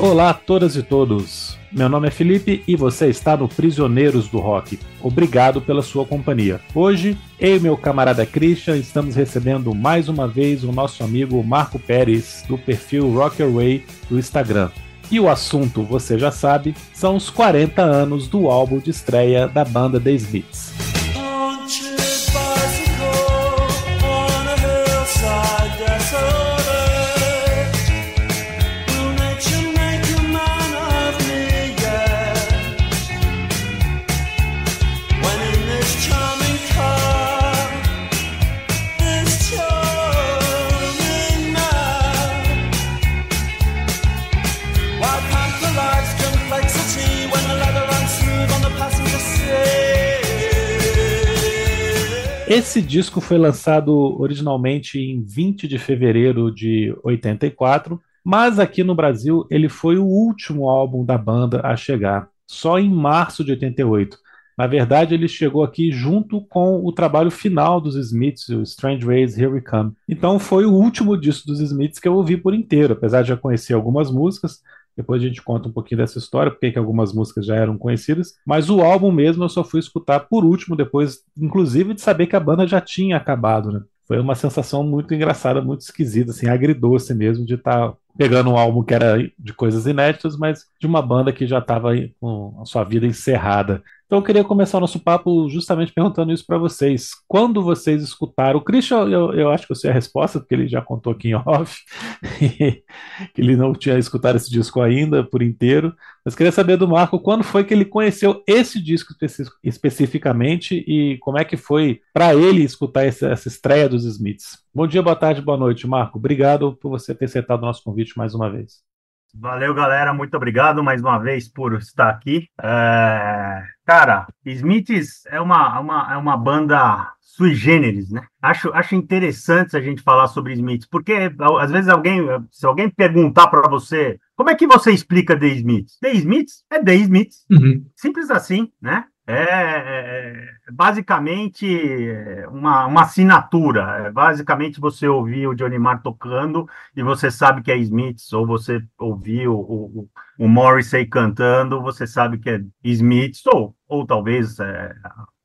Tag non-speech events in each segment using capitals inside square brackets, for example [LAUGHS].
Olá a todas e todos. Meu nome é Felipe e você está no Prisioneiros do Rock. Obrigado pela sua companhia. Hoje, eu e meu camarada Christian estamos recebendo mais uma vez o nosso amigo Marco Pérez, do perfil Rockerway do Instagram. E o assunto, você já sabe, são os 40 anos do álbum de estreia da banda The Smiths. Esse disco foi lançado originalmente em 20 de fevereiro de 84, mas aqui no Brasil ele foi o último álbum da banda a chegar, só em março de 88. Na verdade, ele chegou aqui junto com o trabalho final dos Smiths, o Strange Ways Here We Come. Então foi o último disco dos Smiths que eu ouvi por inteiro, apesar de já conhecer algumas músicas. Depois a gente conta um pouquinho dessa história, porque que algumas músicas já eram conhecidas. Mas o álbum mesmo eu só fui escutar por último, depois, inclusive, de saber que a banda já tinha acabado, né? Foi uma sensação muito engraçada, muito esquisita, assim, agridoce mesmo, de estar tá pegando um álbum que era de coisas inéditas, mas de uma banda que já estava com a sua vida encerrada. Então eu queria começar o nosso papo justamente perguntando isso para vocês. Quando vocês escutaram, o Christian, eu, eu acho que eu sei a resposta, porque ele já contou aqui em off, [LAUGHS] que ele não tinha escutado esse disco ainda por inteiro, mas queria saber do Marco, quando foi que ele conheceu esse disco especi especificamente e como é que foi para ele escutar essa, essa estreia dos Smiths? Bom dia, boa tarde, boa noite, Marco. Obrigado por você ter aceitado o nosso convite mais uma vez. Valeu, galera. Muito obrigado mais uma vez por estar aqui. É... Cara, Smiths é uma, uma, é uma banda sui generis, né? Acho, acho interessante a gente falar sobre Smiths, porque às vezes alguém, se alguém perguntar para você como é que você explica The Smiths? The Smiths é The Smiths. Uhum. Simples assim, né? É, é, é basicamente uma, uma assinatura. É basicamente você ouvir o Johnny Marr tocando e você sabe que é Smiths, ou você ouvir o, o, o Morrissey cantando, você sabe que é Smiths, ou, ou talvez é,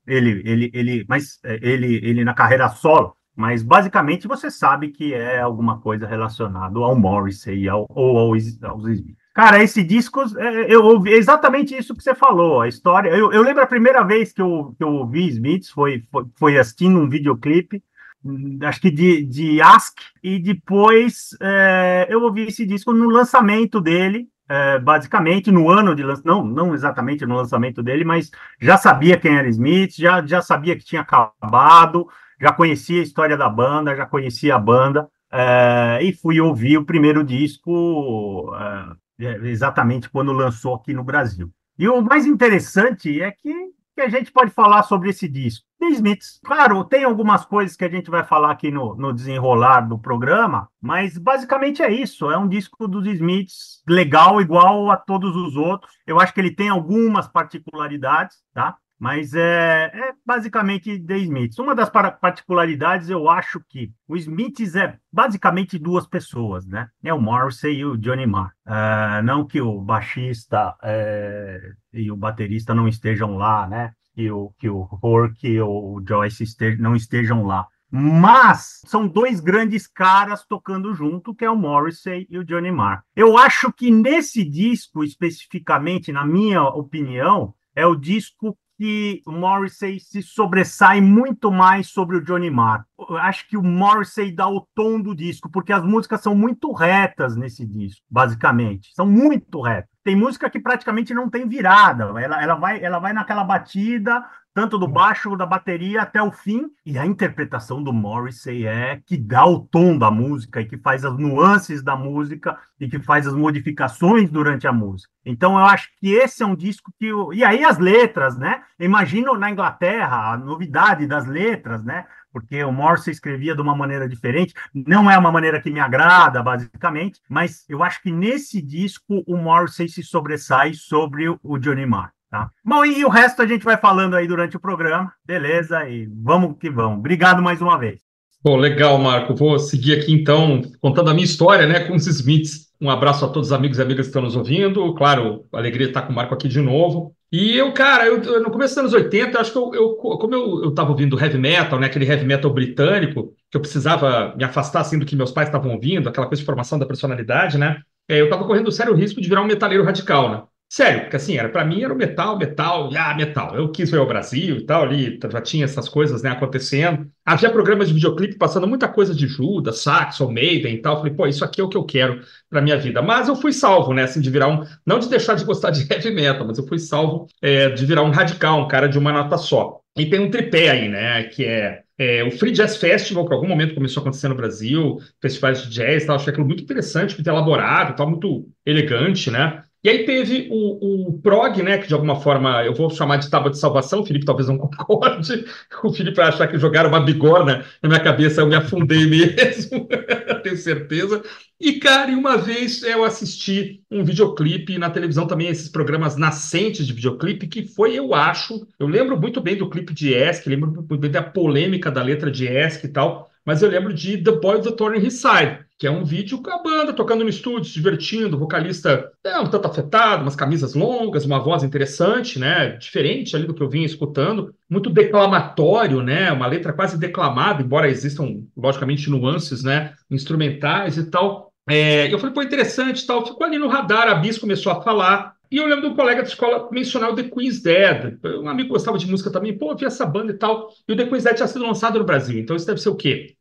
ele, ele, ele, mas é, ele, ele na carreira solo. Mas basicamente você sabe que é alguma coisa relacionada ao Morrissey ao, ou aos, aos Smiths. Cara, esse disco, é, eu ouvi exatamente isso que você falou, a história. Eu, eu lembro a primeira vez que eu, que eu ouvi Smiths foi, foi, foi assistindo um videoclipe, hum, acho que de, de Ask, e depois é, eu ouvi esse disco no lançamento dele, é, basicamente no ano de lançamento, não, não exatamente no lançamento dele, mas já sabia quem era Smith, já, já sabia que tinha acabado, já conhecia a história da banda, já conhecia a banda, é, e fui ouvir o primeiro disco é, exatamente quando lançou aqui no Brasil. E o mais interessante é que, que a gente pode falar sobre esse disco. The Smiths, claro, tem algumas coisas que a gente vai falar aqui no, no desenrolar do programa, mas basicamente é isso. É um disco dos Smiths legal, igual a todos os outros. Eu acho que ele tem algumas particularidades, tá? Mas é, é, basicamente The Smiths. Uma das particularidades, eu acho que o Smiths é basicamente duas pessoas, né? É o Morrissey e o Johnny Marr. É, não que o baixista é, e o baterista não estejam lá, né? Que o, que o Hork ou o Joyce não estejam lá. Mas são dois grandes caras tocando junto, que é o Morrissey e o Johnny Marr. Eu acho que nesse disco, especificamente, na minha opinião, é o disco que o Morrissey se sobressai muito mais sobre o Johnny Marr. Eu acho que o Morrissey dá o tom do disco, porque as músicas são muito retas nesse disco, basicamente. São muito retas. Tem música que praticamente não tem virada. Ela, ela, vai, ela vai naquela batida, tanto do baixo, da bateria até o fim. E a interpretação do Morrissey é que dá o tom da música e que faz as nuances da música e que faz as modificações durante a música. Então eu acho que esse é um disco que. E aí as letras, né? Imagino na Inglaterra a novidade das letras, né? porque o Morrissey escrevia de uma maneira diferente. Não é uma maneira que me agrada, basicamente, mas eu acho que nesse disco o Morrissey se sobressai sobre o Johnny Marr. Tá? Bom, e o resto a gente vai falando aí durante o programa, beleza? E vamos que vamos. Obrigado mais uma vez. Bom, legal, Marco. Vou seguir aqui então, contando a minha história né, com os Smiths. Um abraço a todos os amigos e amigas que estão nos ouvindo. Claro, alegria estar com o Marco aqui de novo. E eu, cara, eu, no começo dos anos 80, acho que eu, eu como eu, estava ouvindo heavy metal, né, aquele heavy metal britânico, que eu precisava me afastar assim do que meus pais estavam ouvindo, aquela coisa de formação da personalidade, né? É, eu estava correndo sério risco de virar um metaleiro radical, né? Sério, porque assim, era para mim era o metal, metal, ah, metal. Eu quis ver o Brasil e tal, ali já tinha essas coisas, né, acontecendo. Havia programas de videoclipe passando muita coisa de Judas, Saxon, Maiden e tal. Falei, pô, isso aqui é o que eu quero para minha vida. Mas eu fui salvo, né, assim, de virar um, não de deixar de gostar de [LAUGHS] heavy metal, mas eu fui salvo é, de virar um radical, um cara de uma nota só. E tem um tripé aí, né, que é é, o Free Jazz Festival, que em algum momento começou a acontecer no Brasil, festivais de jazz, tal, achei aquilo muito interessante, muito elaborado, tal, muito elegante, né? E aí teve o, o PROG, né, que de alguma forma eu vou chamar de tábua de salvação, o Felipe talvez não [LAUGHS] concorde, o Felipe vai achar que jogaram uma bigorna na minha cabeça, eu me afundei mesmo, [LAUGHS] tenho certeza. E, cara, e uma vez eu assisti um videoclipe na televisão também, esses programas nascentes de videoclipe, que foi, eu acho, eu lembro muito bem do clipe de Esk, lembro muito bem da polêmica da letra de Esk e tal, mas eu lembro de The Boy of the Thorn His Side, que é um vídeo com a banda tocando no estúdio, se divertindo, o vocalista é um tanto afetado, umas camisas longas, uma voz interessante, né, diferente ali do que eu vinha escutando, muito declamatório, né, uma letra quase declamada, embora existam, logicamente, nuances, né, instrumentais e tal. É, eu falei, pô, interessante tal, ficou ali no radar, a Bis começou a falar, e eu lembro de um colega de escola mencionar o The Queen's Dead. Um amigo gostava de música também. Pô, vi essa banda e tal. E o The Queen's Dead tinha sido lançado no Brasil. Então isso deve ser o quê?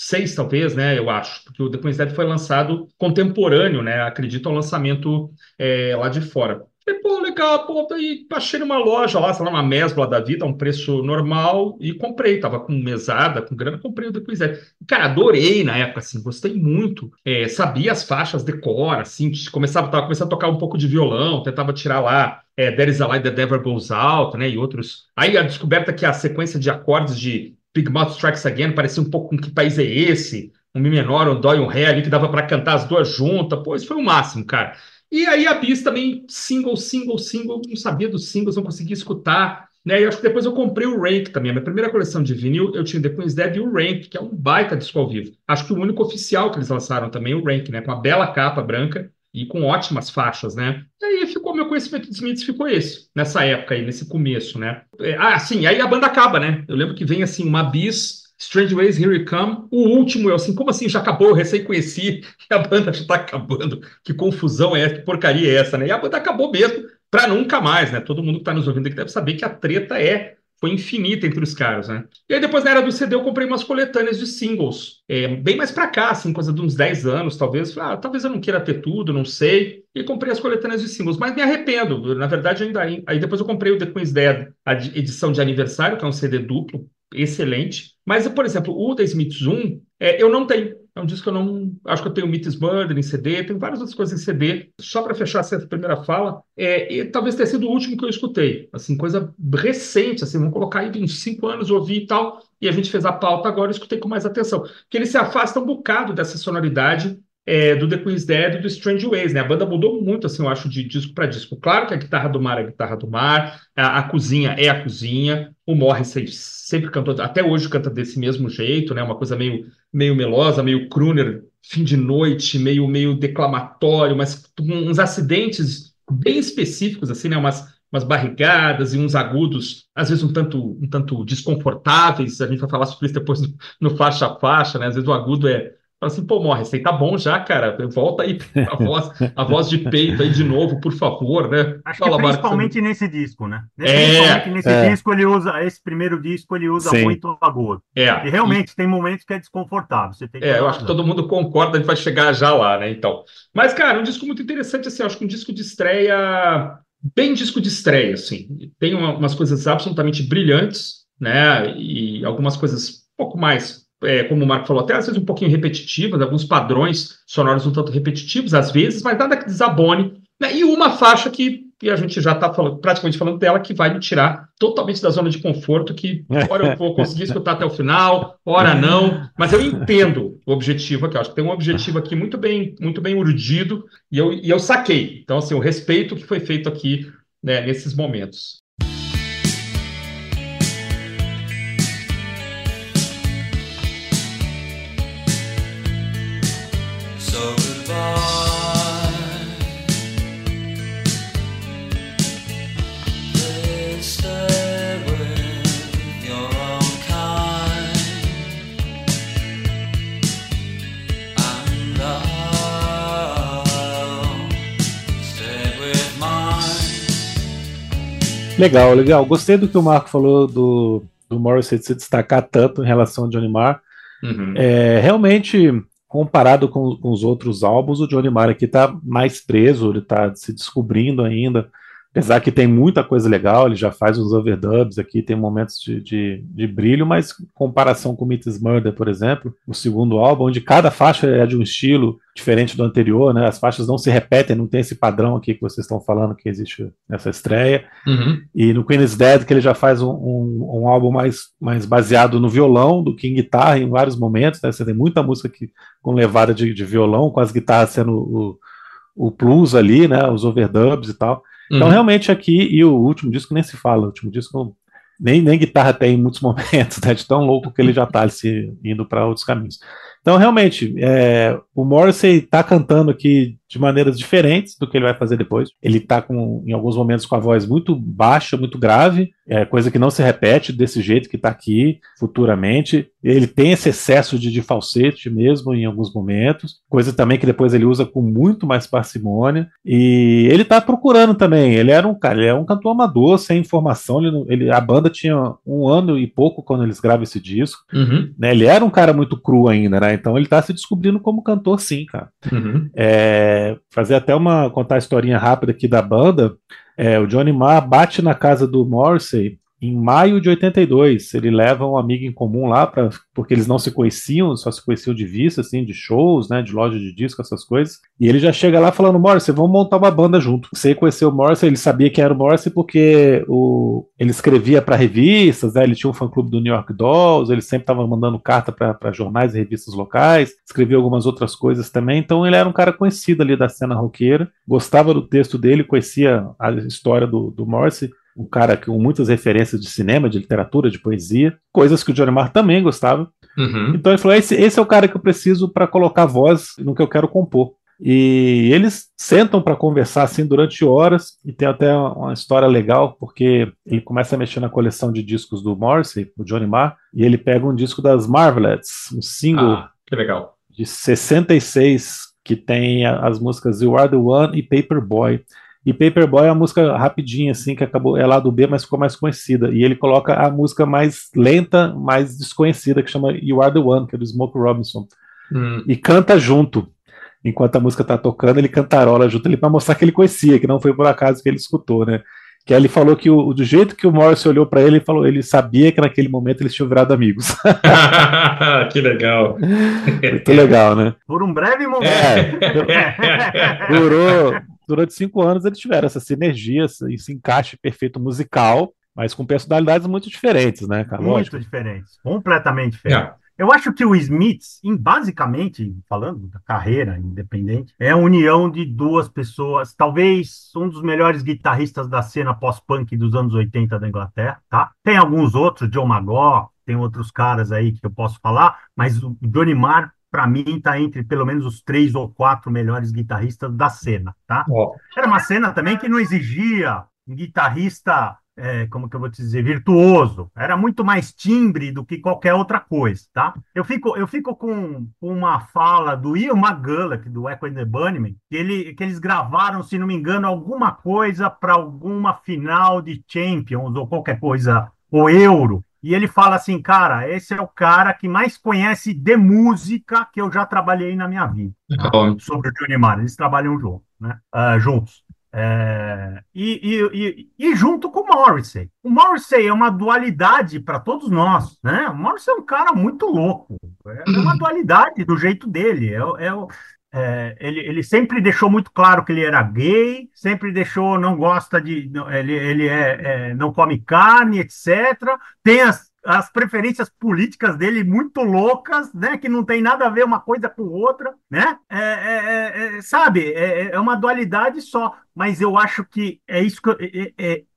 86, talvez, né? Eu acho. Porque o The Queen's Dead foi lançado contemporâneo, né? Acredito ao lançamento é, lá de fora. Falei, pô, legal, pô, aí achei numa loja lá, sei lá, uma mesbla da vida, um preço normal, e comprei, tava com mesada, com grana, comprei o depois é. Cara, adorei na época, assim, gostei muito, é, sabia as faixas de cor, assim, começava, tava começando a tocar um pouco de violão, tentava tirar lá é, There is a Light That Never Goes Out, né, e outros. Aí a descoberta que a sequência de acordes de Big Mouth Strikes Again parecia um pouco com que país é esse, um Mi menor, um Dó e um Ré ali, que dava para cantar as duas juntas, pô, isso foi o máximo, cara. E aí a Bis também, single, single, single, não sabia dos singles, não conseguia escutar. Né? E acho que depois eu comprei o Rank também. A minha primeira coleção de vinil, eu tinha The Queen's Dead e o Rank, que é um baita disco ao vivo. Acho que o único oficial que eles lançaram também, o Rank, né? Com a bela capa branca e com ótimas faixas, né? E aí meu conhecimento de Smiths ficou esse, nessa época aí, nesse começo, né? É, ah, sim, aí a banda acaba, né? Eu lembro que vem assim, uma bis Strange Ways, Here We Come. O último, eu assim, como assim já acabou? Recém conheci [LAUGHS] e a banda já está acabando. Que confusão é essa? Que porcaria é essa, né? E a banda acabou mesmo para nunca mais, né? Todo mundo que está nos ouvindo aqui deve saber que a treta é foi infinita entre os caras, né? E aí depois na era do CD eu comprei umas coletâneas de singles, é, bem mais para cá, assim, coisa de uns 10 anos, talvez. Ah, talvez eu não queira ter tudo, não sei. E comprei as coletâneas de singles, mas me arrependo. Na verdade, ainda aí depois eu comprei o The Queen's Dead, a edição de aniversário, que é um CD duplo, excelente. Mas, por exemplo, o The Smiths 1, é, eu não tenho. É um disco que eu não. Acho que eu tenho Meets Murder em CD, tem várias outras coisas em CD. Só para fechar essa primeira fala, é, e talvez tenha sido o último que eu escutei. Assim, coisa recente, assim, vamos colocar aí uns cinco anos, ouvi e tal. E a gente fez a pauta agora, eu escutei com mais atenção. Porque ele se afasta um bocado dessa sonoridade é, do The Queen's Dead e do Strange Ways, né? A banda mudou muito, assim, eu acho, de disco para disco. Claro que a guitarra do mar é a guitarra do mar, a, a cozinha é a cozinha, o Morrissey sempre cantou, até hoje canta desse mesmo jeito, né? Uma coisa meio, meio melosa, meio crooner, fim de noite, meio, meio declamatório, mas uns acidentes bem específicos, assim, né? Umas, umas barrigadas e uns agudos, às vezes um tanto, um tanto desconfortáveis. A gente vai falar sobre isso depois no, no faixa a faixa, né? Às vezes o agudo é Fala assim, pô, Morris, aí tá bom já, cara. Volta aí a voz, a voz de peito aí de novo, por favor, né? Acho Fala, que principalmente Marcos. nesse disco, né? Principalmente é, nesse é. disco ele usa, esse primeiro disco ele usa Sim. muito agudo. É. E realmente e... tem momentos que é desconfortável. Você tem é, eu acho que todo mundo concorda, a gente vai chegar já lá, né? Então. Mas, cara, um disco muito interessante, assim, acho que um disco de estreia, bem disco de estreia, assim. Tem uma, umas coisas absolutamente brilhantes, né? E algumas coisas um pouco mais é, como o Marco falou, até às vezes um pouquinho repetitivas, alguns padrões sonoros um tanto repetitivos, às vezes, mas nada que desabone. Né? E uma faixa que, a gente já está praticamente falando dela, que vai me tirar totalmente da zona de conforto, que hora eu vou conseguir escutar até o final, hora não, mas eu entendo o objetivo aqui, eu acho que tem um objetivo aqui muito bem, muito bem urdido, e eu, e eu saquei. Então, assim, o respeito que foi feito aqui né, nesses momentos. Legal, legal. Gostei do que o Marco falou do, do Morrissey se destacar tanto em relação ao Johnny Marr. Uhum. É, realmente, comparado com, com, os outros álbuns, o Johnny Marr aqui está mais preso, ele está se descobrindo ainda. Apesar que tem muita coisa legal, ele já faz uns overdubs aqui, tem momentos de, de, de brilho, mas em comparação com Meets Murder, por exemplo, o segundo álbum, onde cada faixa é de um estilo diferente do anterior, né? As faixas não se repetem, não tem esse padrão aqui que vocês estão falando que existe nessa estreia. Uhum. E no Queen is Dead, que ele já faz um, um, um, álbum mais, mais baseado no violão do que em guitarra em vários momentos, né? Você tem muita música aqui com levada de, de violão, com as guitarras sendo o, o plus ali, né? Os overdubs e tal. Então, uhum. realmente aqui, e o último disco nem se fala, o último disco nem, nem guitarra tem em muitos [LAUGHS] momentos, né, de tão louco que ele já está se indo para outros caminhos. Então, realmente, é, o Morrissey está cantando aqui de maneiras diferentes do que ele vai fazer depois. Ele está com, em alguns momentos, com a voz muito baixa, muito grave, é coisa que não se repete desse jeito que está aqui futuramente. Ele tem esse excesso de, de falsete mesmo em alguns momentos, coisa também que depois ele usa com muito mais parcimônia. E ele está procurando também. Ele era um cara, ele é um cantor amador, sem informação. Ele, ele, a banda tinha um ano e pouco quando eles gravam esse disco. Uhum. Né? Ele era um cara muito cru ainda, né? Então ele está se descobrindo como cantor, sim, cara. Uhum. É, fazer até uma contar a historinha rápida aqui da banda. É, o Johnny Marr bate na casa do Morrissey em maio de 82, ele leva um amigo em comum lá, pra, porque eles não se conheciam, só se conheciam de vista, assim, de shows, né, de loja de disco, essas coisas. E ele já chega lá falando, Morrissey, vamos montar uma banda junto. Você conheceu o Morrissey, ele sabia quem era o Morrissey porque o, ele escrevia para revistas, né, ele tinha um fã-clube do New York Dolls, ele sempre estava mandando carta para jornais e revistas locais, escrevia algumas outras coisas também, então ele era um cara conhecido ali da cena roqueira, gostava do texto dele, conhecia a história do, do Morrissey, um cara com muitas referências de cinema, de literatura, de poesia, coisas que o Johnny Marr também gostava. Uhum. Então ele falou: esse, esse é o cara que eu preciso para colocar voz no que eu quero compor. E eles sentam para conversar assim durante horas e tem até uma história legal porque ele começa a mexer na coleção de discos do Morrissey, o Johnny Marr, e ele pega um disco das Marvelettes, um single ah, que legal. de 66 que tem as músicas You Are the One e Paperboy. E Paperboy é uma música rapidinha, assim, que acabou, é lá do B, mas ficou mais conhecida. E ele coloca a música mais lenta, mais desconhecida, que chama You Are the One, que é do Smoke Robinson. Hum. E canta junto. Enquanto a música tá tocando, ele cantarola junto ali para mostrar que ele conhecia, que não foi por acaso que ele escutou, né? Que ele falou que o, do jeito que o Morris olhou para ele, ele falou, ele sabia que naquele momento eles tinham virado amigos. [LAUGHS] que legal. Muito legal, né? Por um breve momento. É, [LAUGHS] durou, durante cinco anos eles tiveram essa sinergia, esse encaixe perfeito musical, mas com personalidades muito diferentes, né, cara? Muito Lógico. diferentes, completamente diferentes. É. Eu acho que o Smiths, em, basicamente, falando da carreira independente, é a união de duas pessoas, talvez um dos melhores guitarristas da cena pós-punk dos anos 80 da Inglaterra, tá? Tem alguns outros, John Magó, tem outros caras aí que eu posso falar, mas o Johnny Marr para mim, está entre pelo menos os três ou quatro melhores guitarristas da cena, tá? Oh. Era uma cena também que não exigia um guitarrista, é, como que eu vou te dizer, virtuoso. Era muito mais timbre do que qualquer outra coisa, tá? Eu fico, eu fico com uma fala do Ian McGulloch, do Echo and the Bunnymen, que, ele, que eles gravaram, se não me engano, alguma coisa para alguma final de Champions ou qualquer coisa, ou Euro, e ele fala assim, cara, esse é o cara que mais conhece de música que eu já trabalhei na minha vida. Tá? Sobre o Johnny Marr. Eles trabalham juntos, né? Uh, juntos. É, e, e, e, e, junto com o Morrissey. O Morrissey é uma dualidade para todos nós, né? O Morrissey é um cara muito louco. É, é uma dualidade do jeito dele. É, é, é, ele, ele, sempre deixou muito claro que ele era gay, sempre deixou não gosta de. Ele, ele é, é não come carne, etc. Tem as, as preferências políticas dele muito loucas, né? Que não tem nada a ver uma coisa com outra, né? É, é, é, é sabe, é, uma dualidade só. Mas eu acho que é isso que.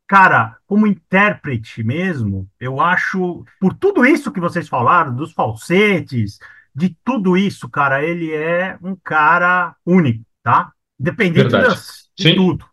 cara, como intérprete mesmo, eu acho, por tudo isso que vocês falaram, dos falsetes, de tudo isso, cara, ele é um cara único, tá? Dependente das, de Sim. tudo.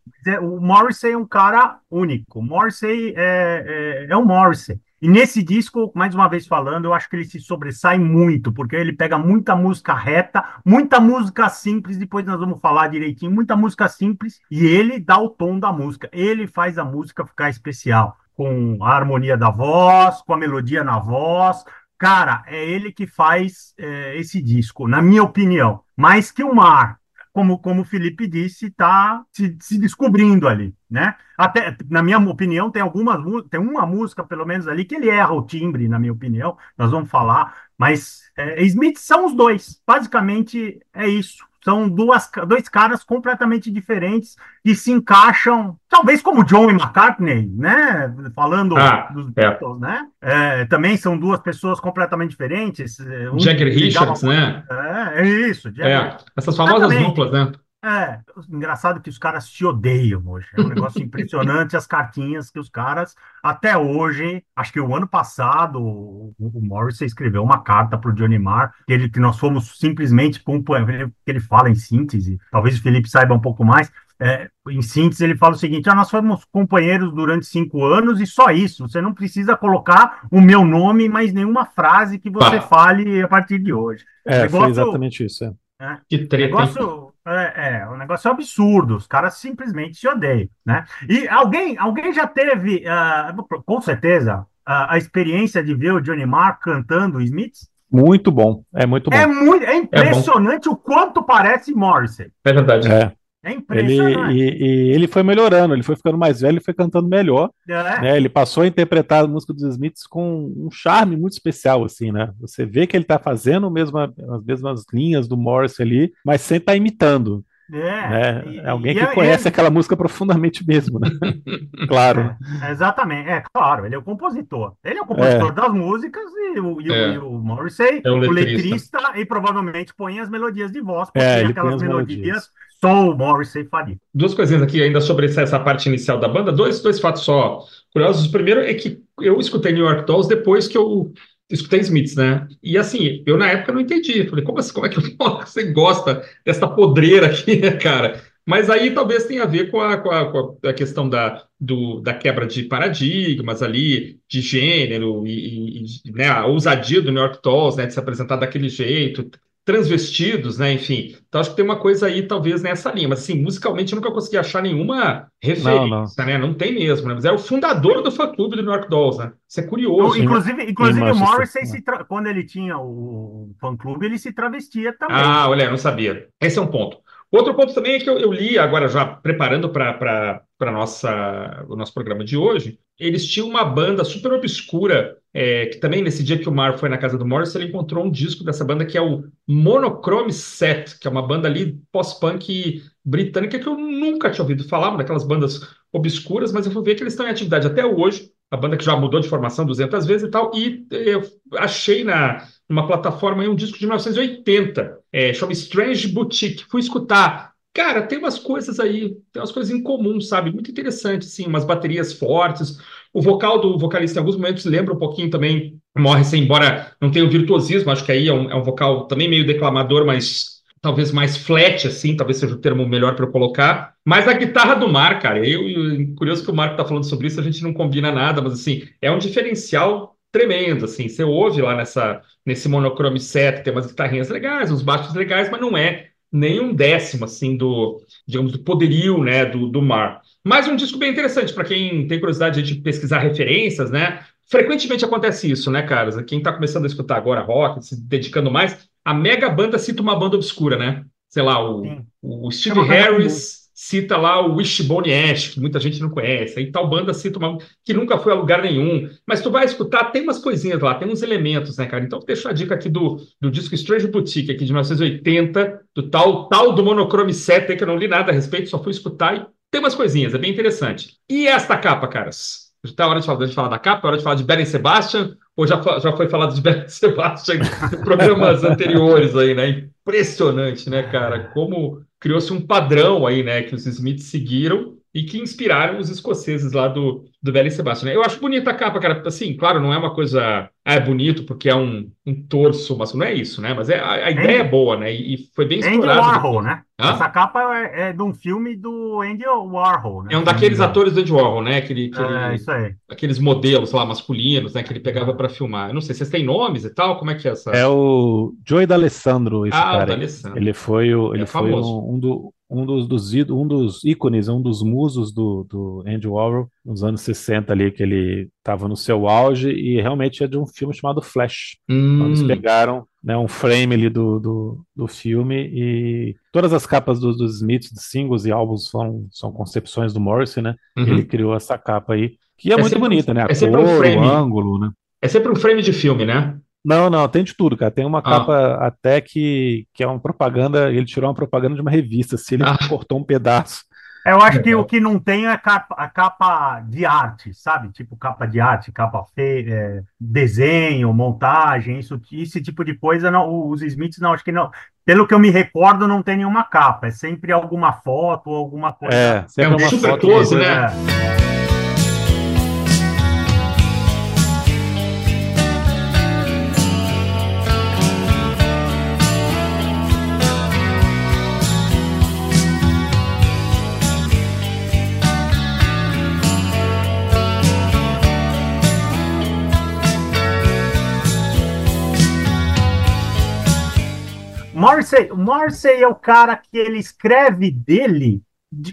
O Morrissey é um cara único. O Morrissey é, é, é o Morrissey. E nesse disco, mais uma vez falando, eu acho que ele se sobressai muito, porque ele pega muita música reta, muita música simples, depois nós vamos falar direitinho, muita música simples, e ele dá o tom da música. Ele faz a música ficar especial, com a harmonia da voz, com a melodia na voz. Cara, é ele que faz é, esse disco, na minha opinião. Mais que o Mar, como, como o Felipe disse, está se, se, descobrindo ali, né? Até, na minha opinião, tem algumas tem uma música, pelo menos, ali, que ele erra o timbre, na minha opinião, nós vamos falar, mas é, Smith são os dois, basicamente é isso. São duas, dois caras completamente diferentes que se encaixam, talvez como John e McCartney, né? Falando ah, dos é. Beatles, né? É, também são duas pessoas completamente diferentes. Um Jagger Richards, né? É, é isso. É, essas famosas duplas, né? É, engraçado que os caras se odeiam hoje. É um negócio impressionante as cartinhas que os caras, até hoje, acho que o ano passado, o, o Morrissey escreveu uma carta para o Johnny Marr, que, ele, que nós fomos simplesmente, que ele fala em síntese, talvez o Felipe saiba um pouco mais, é, em síntese, ele fala o seguinte: ah, nós fomos companheiros durante cinco anos e só isso. Você não precisa colocar o meu nome, mais nenhuma frase que você fale a partir de hoje. É, negócio, foi exatamente isso. É. É, que treta. Negócio, é, é, um negócio absurdo, os caras simplesmente se odeiam, né? E alguém, alguém já teve, uh, com certeza, uh, a experiência de ver o Johnny Marr cantando Smiths? Muito bom, é muito bom. É, muito, é impressionante é o quanto parece Morrissey. É verdade. É. É impressionante. Ele, e, e, ele foi melhorando, ele foi ficando mais velho e foi cantando melhor. É. Né? Ele passou a interpretar a música dos Smiths com um charme muito especial, assim, né? Você vê que ele está fazendo mesma, as mesmas linhas do Morris ali, mas sem estar tá imitando. É, né? e, é alguém que é, conhece é, aquela música profundamente mesmo, né? [LAUGHS] claro. É, exatamente, é claro, ele é o compositor. Ele é o compositor é. das músicas e o, e o, e o Morrissey, o letrista. letrista. e provavelmente põe as melodias de voz, porque aquelas melodias, melodias só Morrissey faria. Duas coisinhas aqui ainda sobre essa parte inicial da banda, dois, dois fatos só curiosos. O primeiro é que eu escutei New York Dolls depois que eu escutei Smiths, né? E assim, eu na época não entendi. Falei, como assim? Como é que você [LAUGHS] gosta dessa podreira aqui, né, cara? Mas aí talvez tenha a ver com a, com a, com a questão da, do, da quebra de paradigmas ali, de gênero, e, e né, a ousadia do New York Dolls, né, de se apresentar daquele jeito, transvestidos, né? Enfim, então acho que tem uma coisa aí, talvez, nessa linha. Mas, assim, musicalmente eu nunca consegui achar nenhuma referência, não, não. né? Não tem mesmo, né? Mas é o fundador do fã-clube do New York Dolls, né? Isso é curioso. Não, inclusive, né? inclusive o Morrissey, se tra... quando ele tinha o fã-clube, ele se travestia também. Ah, olha, não sabia. Esse é um ponto. Outro ponto também é que eu, eu li, agora já preparando para o nosso programa de hoje, eles tinham uma banda super obscura, é, que também nesse dia que o Mar foi na casa do Morris, ele encontrou um disco dessa banda que é o Monochrome Set, que é uma banda ali pós-punk britânica que eu nunca tinha ouvido falar, uma daquelas bandas obscuras, mas eu fui ver que eles estão em atividade até hoje, a banda que já mudou de formação 200 vezes e tal, e eu achei na numa plataforma um disco de 1980, é, chama Strange Boutique. Fui escutar. Cara, tem umas coisas aí, tem umas coisas em comum, sabe? Muito interessante, sim, umas baterias fortes. O vocal do vocalista em alguns momentos lembra um pouquinho também Morrison, embora não tenha o virtuosismo, acho que aí é um, é um vocal também meio declamador, mas talvez mais flat, assim, talvez seja o termo melhor para eu colocar. Mas a guitarra do Mar, cara, eu, eu curioso que o Marco está falando sobre isso, a gente não combina nada, mas assim, é um diferencial tremendo, assim, você ouve lá nessa, nesse monochrome set, tem umas guitarrinhas legais, uns baixos legais, mas não é nem um décimo, assim, do, digamos, do poderio, né, do, do Mar. Mas um disco bem interessante, para quem tem curiosidade de pesquisar referências, né, frequentemente acontece isso, né, caras, quem está começando a escutar agora rock, se dedicando mais, a mega banda cita uma banda obscura, né, sei lá, o, o Steve Harris cita lá o Wishbone Ash, que muita gente não conhece, aí tal banda cita uma que nunca foi a lugar nenhum, mas tu vai escutar, tem umas coisinhas lá, tem uns elementos, né, cara? Então deixa a dica aqui do, do disco Strange Boutique, aqui de 1980, do tal, tal do Monochrome 7, que eu não li nada a respeito, só fui escutar e tem umas coisinhas, é bem interessante. E esta capa, caras? Está hora de falar, de falar da capa, é hora de falar de Beren Sebastian, ou já, já foi falado de [LAUGHS] Beren Sebastian em programas anteriores aí, né? Impressionante, né, cara? Como criou-se um padrão aí, né, que os Smiths seguiram e que inspiraram os escoceses lá do, do Bela Sebastian. Eu acho bonita a capa, cara. Assim, claro, não é uma coisa. Ah, é bonito porque é um, um torso, mas não é isso, né? Mas é, a, a ideia é boa, né? E, e foi bem explorado. Andy Warhol, né? Hã? Essa capa é, é, de um filme do Andy Warhol, né? É um daqueles atores do Andy Warhol, né? Aquele, aquele, é, isso aí. Aqueles modelos lá masculinos, né? Que ele pegava para filmar. Eu não sei, vocês têm nomes e tal? Como é que é essa? É o Joey D'Alessandro, esse ah, cara. O ele foi, o, ele é foi um, um, do, um dos, dos, um dos ícones, um dos musos do, do Andy Warhol nos anos 60 ali, que ele estava no seu auge e realmente é de um filme chamado Flash. Hum. Então, eles pegaram né, um frame ali do, do, do filme e todas as capas dos, dos Smiths, de singles e álbuns são, são concepções do Morrissey, né? Uhum. Ele criou essa capa aí, que é, é muito bonita, né? A é cor, um frame. o ângulo, né? É sempre um frame de filme, né? Não, não, tem de tudo, cara. Tem uma ah. capa até que, que é uma propaganda. Ele tirou uma propaganda de uma revista, se ele ah. cortou um pedaço. Eu acho que o que não tem é capa, a capa de arte, sabe? Tipo capa de arte, capa feia, é, desenho, montagem, isso, esse tipo de coisa. Não, os Smiths não, acho que não. Pelo que eu me recordo, não tem nenhuma capa. É sempre alguma foto ou alguma coisa. É, sempre é um uma super foto, close, né? É. Morrissey, Morrissey é o cara que ele escreve dele,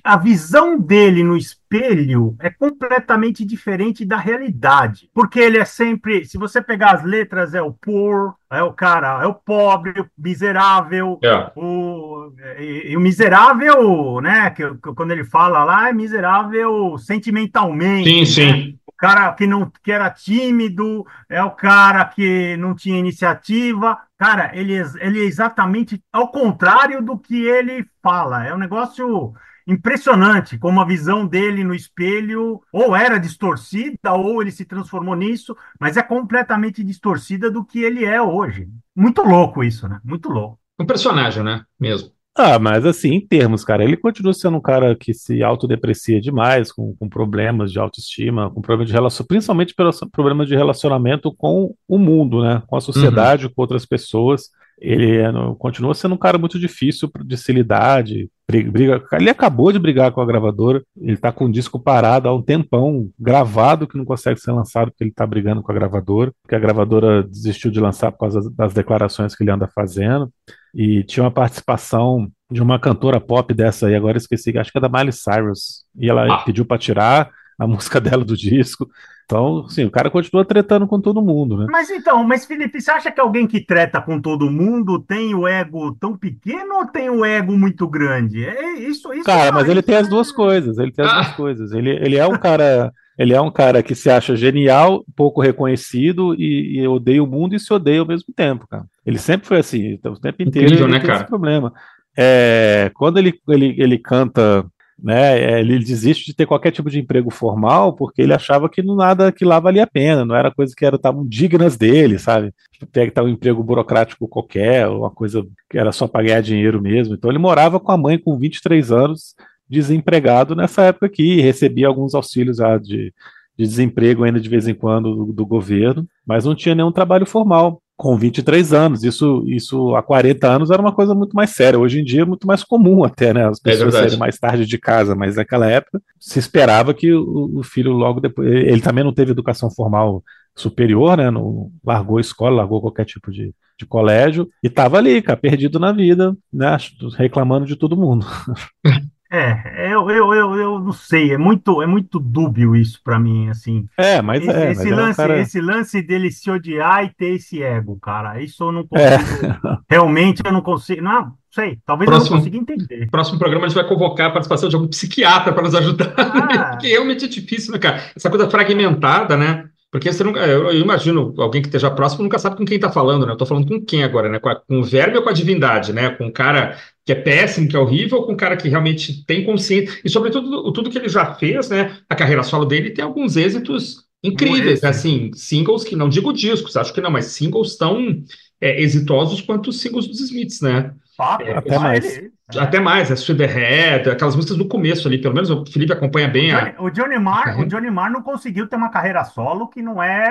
a visão dele no espelho é completamente diferente da realidade. Porque ele é sempre, se você pegar as letras, é o poor, é o cara, é o pobre, o miserável. É. o, e, e, o miserável, né, que, que, quando ele fala lá, é miserável sentimentalmente. Sim, sim. Cara que não que era tímido, é o cara que não tinha iniciativa. Cara, ele, ele é exatamente ao contrário do que ele fala. É um negócio impressionante como a visão dele no espelho ou era distorcida ou ele se transformou nisso, mas é completamente distorcida do que ele é hoje. Muito louco isso, né? Muito louco. Um personagem, né? Mesmo. Ah, mas assim, em termos, cara, ele continua sendo um cara que se autodeprecia demais, com, com problemas de autoestima, com problemas de relação, principalmente pelos problemas de relacionamento com o mundo, né? Com a sociedade, uhum. com outras pessoas. Ele é, continua sendo um cara muito difícil de se lidar, de briga. Ele acabou de brigar com a gravadora, ele tá com o disco parado há um tempão, gravado, que não consegue ser lançado porque ele tá brigando com a gravadora, porque a gravadora desistiu de lançar por causa das declarações que ele anda fazendo. E tinha uma participação de uma cantora pop dessa aí, agora esqueci, acho que é da Miley Cyrus. E ela ah. pediu para tirar a [LAUGHS] música dela do disco. Então, sim, o cara continua tretando com todo mundo, né? Mas então, mas Felipe, você acha que alguém que treta com todo mundo tem o ego tão pequeno ou tem o ego muito grande? É isso, isso. Cara, mas ele tem as duas coisas. Ele tem as ah. duas coisas. Ele, ele é um cara. Ele é um cara que se acha genial, pouco reconhecido e, e, odeia o mundo e se odeia ao mesmo tempo, cara. Ele sempre foi assim, então, o tempo inteiro Incrível, ele né, tem cara? esse problema. É, quando ele, ele, ele canta né? É, ele desiste de ter qualquer tipo de emprego formal porque ele achava que nada que lá valia a pena, não era coisa que era estavam dignas dele, sabe? Ter que estar um emprego burocrático qualquer, uma coisa que era só para ganhar dinheiro mesmo. Então ele morava com a mãe com 23 anos, desempregado nessa época aqui, recebia alguns auxílios ah, de, de desemprego ainda de vez em quando do, do governo, mas não tinha nenhum trabalho formal com 23 anos. Isso, isso há 40 anos era uma coisa muito mais séria. Hoje em dia é muito mais comum até, né? As pessoas é saírem mais tarde de casa, mas naquela época se esperava que o, o, filho logo depois. Ele também não teve educação formal superior, né? Não, largou a escola, largou qualquer tipo de, de colégio e estava ali, cara, perdido na vida, né? Reclamando de todo mundo. [LAUGHS] É, eu, eu, eu, eu não sei, é muito, é muito dúbio isso para mim, assim. É, mas esse, é. Esse, mas lance, é um cara... esse lance dele se odiar e ter esse ego, cara, isso eu não consigo. É. Realmente eu não consigo. Não, sei, talvez próximo, eu não consiga entender. Próximo programa a gente vai convocar a participação de algum psiquiatra para nos ajudar, [LAUGHS] ah. porque realmente é difícil, né, cara? Essa coisa fragmentada, né? Porque você nunca, eu, eu, imagino alguém que esteja próximo nunca sabe com quem está falando, né? Eu estou falando com quem agora, né? Com, a, com, o verme ou com a divindade, né? Com um cara que é péssimo, que é horrível, com um cara que realmente tem consciência. E, sobretudo, tudo que ele já fez, né? A carreira solo dele tem alguns êxitos incríveis, né? assim, singles que não digo discos, acho que não, mas singles tão é, exitosos quanto os singles dos Smiths, né? Ah, é, até mais. Ele, Até mais, é Sweet the Head, aquelas músicas do começo ali, pelo menos o Felipe acompanha bem o Johnny, a... o Johnny Marr, o Johnny Marr não conseguiu ter uma carreira solo que não é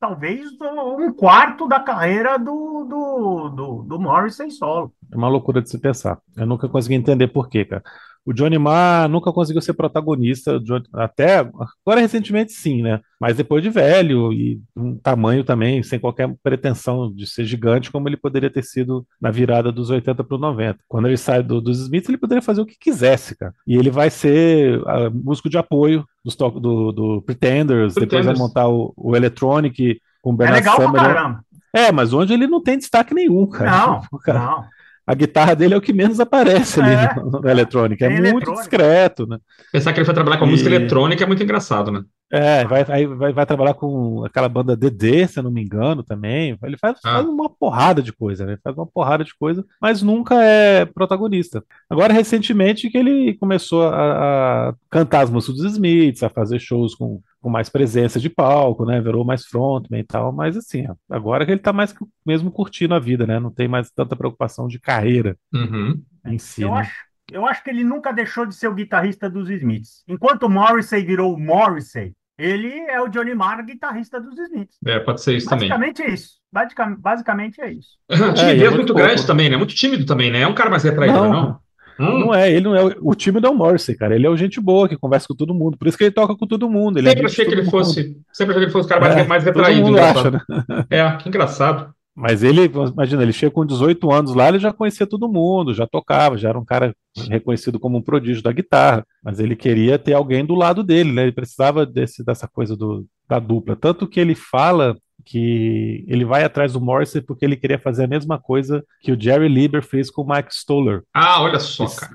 talvez um quarto da carreira do, do, do, do Morrissey solo. É uma loucura de se pensar. Eu nunca consegui entender por quê, cara. O Johnny Marr nunca conseguiu ser protagonista, até agora recentemente sim, né? Mas depois de velho e um tamanho também, sem qualquer pretensão de ser gigante, como ele poderia ter sido na virada dos 80 para os 90. Quando ele sai do, dos Smiths, ele poderia fazer o que quisesse, cara. E ele vai ser uh, músico de apoio dos do, do Pretenders, Pretenders, depois vai montar o, o Electronic com o Bernard É legal Summer, pra caramba. É, mas onde ele não tem destaque nenhum, cara. Não, [LAUGHS] cara. não a guitarra dele é o que menos aparece ali é, no, no eletrônica. É, é muito eletrônica. discreto, né? Pensar que ele foi trabalhar com e... música eletrônica é muito engraçado, né? É, vai, vai, vai trabalhar com aquela banda DD, se eu não me engano, também. Ele faz, ah. faz uma porrada de coisa, né? Faz uma porrada de coisa, mas nunca é protagonista. Agora, recentemente, que ele começou a, a cantar as músicas dos Smiths, a fazer shows com, com mais presença de palco, né? Virou mais frontman e tal, mas assim, agora que ele tá mais mesmo curtindo a vida, né? Não tem mais tanta preocupação de carreira uhum. em si. Eu né? acho eu acho que ele nunca deixou de ser o guitarrista dos Smiths. Enquanto Morrissey virou Morrissey, ele é o Johnny Marr, guitarrista dos Smiths. É, pode ser isso basicamente também. É isso. Basicamente, basicamente é isso. timidez é, [LAUGHS] é muito, muito grande também, né? Muito tímido também, né? É um cara mais retraído, não? não? Hum. Não é, ele não é. O time do Morrissey, cara. Ele é o gente boa que conversa com todo mundo. Por isso que ele toca com todo mundo. Ele é sempre é achei que ele mundo. fosse. Sempre achei que ele fosse o cara mais, é, mais retraído. Todo mundo acha, né? [LAUGHS] É, que engraçado. Mas ele, imagina, ele chega com 18 anos lá, ele já conhecia todo mundo, já tocava, já era um cara reconhecido como um prodígio da guitarra. Mas ele queria ter alguém do lado dele, né? Ele precisava desse, dessa coisa do, da dupla. Tanto que ele fala que ele vai atrás do Morrissey porque ele queria fazer a mesma coisa que o Jerry Lieber fez com o Mike Stoller. Ah, olha só, que, cara.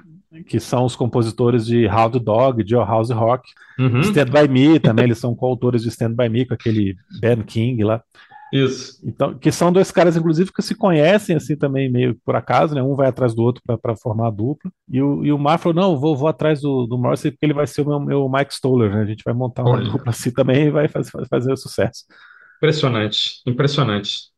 Que são os compositores de How the Dog, House Rock, uhum. Stand By Me também, eles são coautores de Stand By Me com aquele Ben King lá. Isso. Então, que são dois caras, inclusive, que se conhecem assim também, meio por acaso, né? Um vai atrás do outro para formar a dupla. E o, e o Mar falou: não, vou, vou atrás do, do Morrissey porque ele vai ser o meu, meu Mike Stoller, né? A gente vai montar uma Olha. dupla assim também e vai fazer, fazer sucesso. Impressionante, impressionante.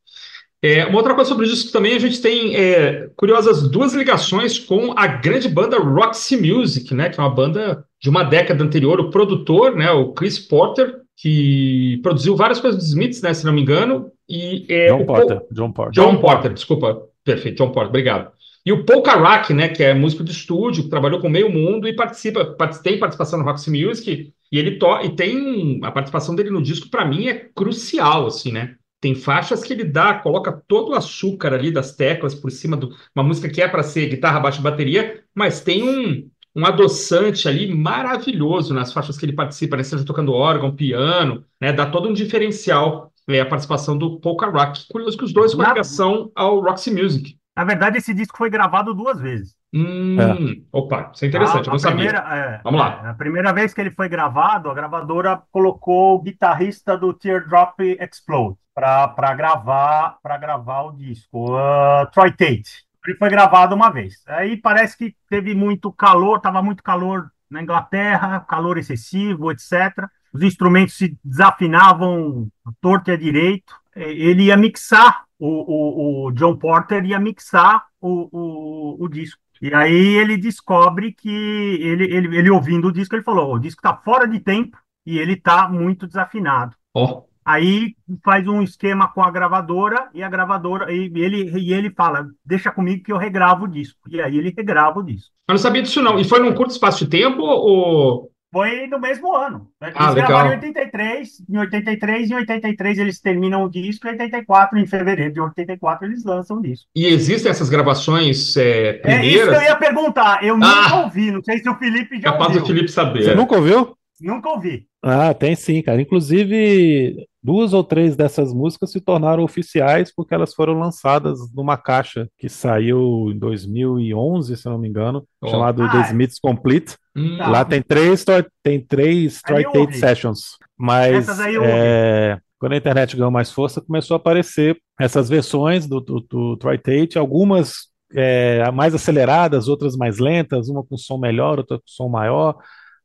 É, uma outra coisa sobre o disco também, a gente tem é, curiosas duas ligações com a grande banda Roxy Music, né? Que é uma banda de uma década anterior. O produtor, né? O Chris Porter, que produziu várias coisas dos Smiths, né, se não me engano. E, é, John, Porter, John Porter. John Porter, desculpa. Perfeito, John Porter, obrigado. E o Paul Carrack, né, que é músico de estúdio, que trabalhou com meio mundo e participa, tem participação no Roxy Music, e ele to e tem a participação dele no disco para mim é crucial, assim, né? Tem faixas que ele dá, coloca todo o açúcar ali das teclas por cima de uma música que é para ser guitarra, baixo e bateria, mas tem um, um adoçante ali maravilhoso nas faixas que ele participa, né? Seja tocando órgão, piano, né? Dá todo um diferencial é, a participação do Paul Rock. Curioso que os dois com ligação ao Roxy Music. Na verdade, esse disco foi gravado duas vezes. Hum, é. Opa, isso é interessante, a, eu não primeira, sabia. É, Vamos lá. É, a primeira vez que ele foi gravado, a gravadora colocou o guitarrista do Teardrop Explode para gravar, gravar o disco, uh, Troy Tate. Ele foi gravado uma vez. Aí parece que teve muito calor, estava muito calor na Inglaterra, calor excessivo, etc. Os instrumentos se desafinavam torto e à direito. Ele ia mixar, o, o, o John Porter ia mixar o, o, o, disco. E aí ele descobre que, ele, ele, ele ouvindo o disco, ele falou: o disco está fora de tempo e ele está muito desafinado. Oh. Aí faz um esquema com a gravadora e a gravadora e ele e ele fala: "Deixa comigo que eu regravo o disco". E aí ele regrava o disco. Eu não sabia disso não. E foi num curto espaço de tempo ou foi no mesmo ano. Eles ah, legal. em 83, em 83 em 83 eles terminam o disco, em 84, em fevereiro de 84 eles lançam o disco. E existem essas gravações é, primeiras? É isso que eu ia perguntar, eu nunca ah, ouvi, não sei se o Felipe já capaz ouviu. Capaz do Felipe saber. Você nunca ouviu? Nunca ouvi. Ah, tem sim, cara. Inclusive, duas ou três dessas músicas se tornaram oficiais porque elas foram lançadas numa caixa que saiu em 2011, se não me engano, oh. chamado ah, The é. Smiths Complete. Hum. Lá tem três, tem três Troy Tate Sessions. Mas é, quando a internet ganhou mais força, começou a aparecer essas versões do, do, do Troy Tate, algumas é, mais aceleradas, outras mais lentas, uma com som melhor, outra com som maior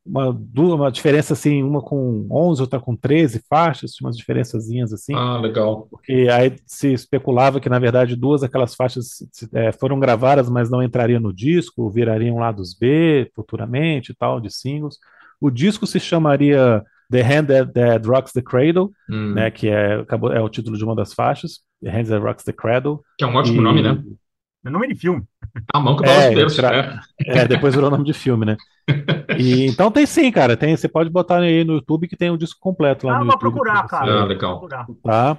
uma, uma diferença assim, uma com 11, outra com 13 faixas, tinha umas diferençazinhas assim. Ah, legal. Porque aí se especulava que, na verdade, duas daquelas faixas é, foram gravadas, mas não entrariam no disco, virariam lados B futuramente e tal, de singles. O disco se chamaria The Hand That, That Rocks the Cradle, hum. né, que é, acabou, é o título de uma das faixas, The Hand That Rocks the Cradle. Que é um ótimo e... nome, né? É nome de filme. A mão que é, os é, é, depois virou nome de filme, né? E, [LAUGHS] então tem sim, cara. Tem, você pode botar aí no YouTube que tem o disco completo lá ah, no vou YouTube. procurar, cara. Ah, legal. Tá.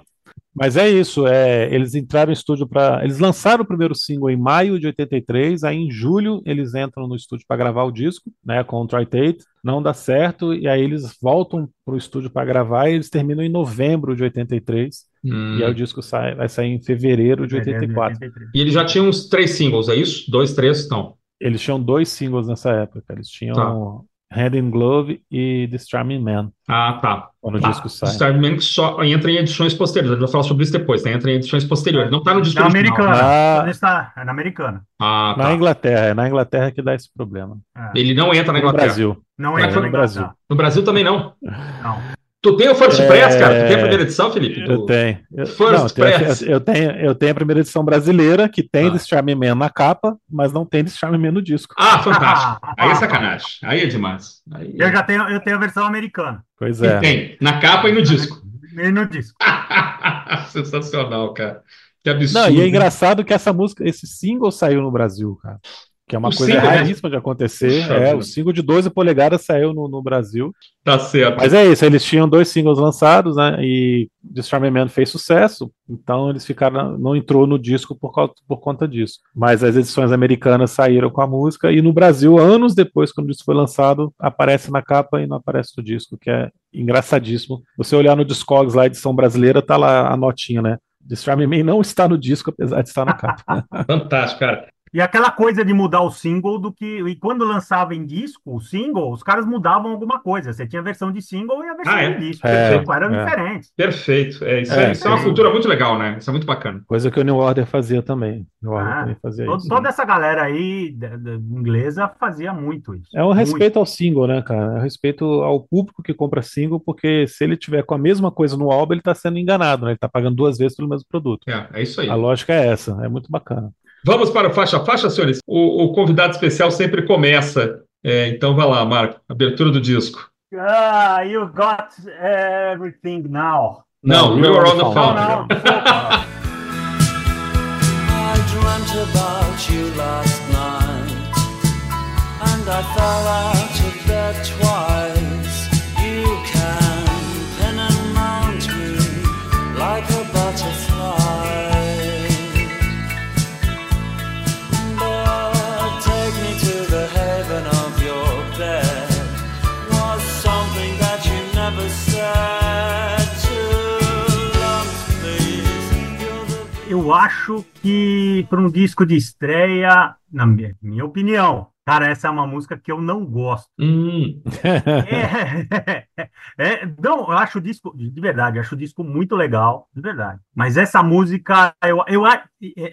Mas é isso, é, eles entraram em estúdio para. Eles lançaram o primeiro single em maio de 83, aí em julho eles entram no estúdio para gravar o disco, né, com o Tri-Tate, não dá certo, e aí eles voltam para o estúdio para gravar e eles terminam em novembro de 83, hum. e aí o disco sai, vai sair em fevereiro de 84. E eles já tinham uns três singles, é isso? Dois, três, não? Eles tinham dois singles nessa época, eles tinham. Tá. Hand in Glove e The Charming Man. Ah, tá. Quando tá. o disco sai. The Charming Man só entra em edições posteriores. A gente vai falar sobre isso depois, né? Entra em edições posteriores. Não está no disco na original. americana. Na... Está, é na americana. Ah, tá. Na Inglaterra. É na Inglaterra que dá esse problema. É. Ele não entra na Inglaterra. No Brasil. Não entra no Brasil. No Brasil também não? Não. Tu tem o First é... Press, cara? Tu tem a primeira edição, Felipe? Eu tenho. Eu, First não, Press. Eu, eu, tenho, eu tenho a primeira edição brasileira, que tem ah. The Charming Man na capa, mas não tem The Charming Man no disco. Ah, fantástico. Aí é sacanagem. Aí é demais. Aí Eu já tenho, eu tenho a versão americana. Pois é. E tem, na capa e no disco. E no disco. [LAUGHS] Sensacional, cara. Que absurdo. Não, e é engraçado que essa música, esse single saiu no Brasil, cara. Que é uma o coisa single, né? raríssima né? de acontecer. Puxa, é, o single de 12 polegadas saiu no, no, Brasil. Tá certo. Mas é isso, eles tinham dois singles lançados, né? E The Charming Man fez sucesso, então eles ficaram. Não entrou no disco por, por conta disso. Mas as edições americanas saíram com a música, e no Brasil, anos depois, quando isso foi lançado, aparece na capa e não aparece no disco, que é engraçadíssimo. Você olhar no Discogs lá, edição brasileira, tá lá a notinha, né? The Charming Man não está no disco, apesar de estar na capa. [LAUGHS] Fantástico, cara. E aquela coisa de mudar o single do que. E quando lançava em disco, o single, os caras mudavam alguma coisa. Você tinha a versão de single e a versão ah, é? de disco. É, eram é. diferentes. Perfeito. É, isso, é, isso é uma cultura muito legal, né? Isso é muito bacana. Coisa que o New Order fazia também. New Order ah, também fazia todo, isso. Toda essa galera aí da, da, inglesa fazia muito isso. É um respeito ao single, né, cara? É um respeito ao público que compra single, porque se ele tiver com a mesma coisa no álbum, ele está sendo enganado, né? Ele está pagando duas vezes pelo mesmo produto. É, é isso aí. A lógica é essa. É muito bacana. Vamos para o faixa a faixa, senhores. O, o convidado especial sempre começa. É, então vai lá, Marco. Abertura do disco. Ah, you got everything now. Não, no, you're on the phone. I dreamt about you last night and I fell out of bed eu acho que para um disco de estreia, na minha, minha, opinião, cara, essa é uma música que eu não gosto. Hum. é, é, [LAUGHS] é, não, eu acho o disco, de verdade, acho o disco muito legal, de verdade. Mas essa música, eu, eu,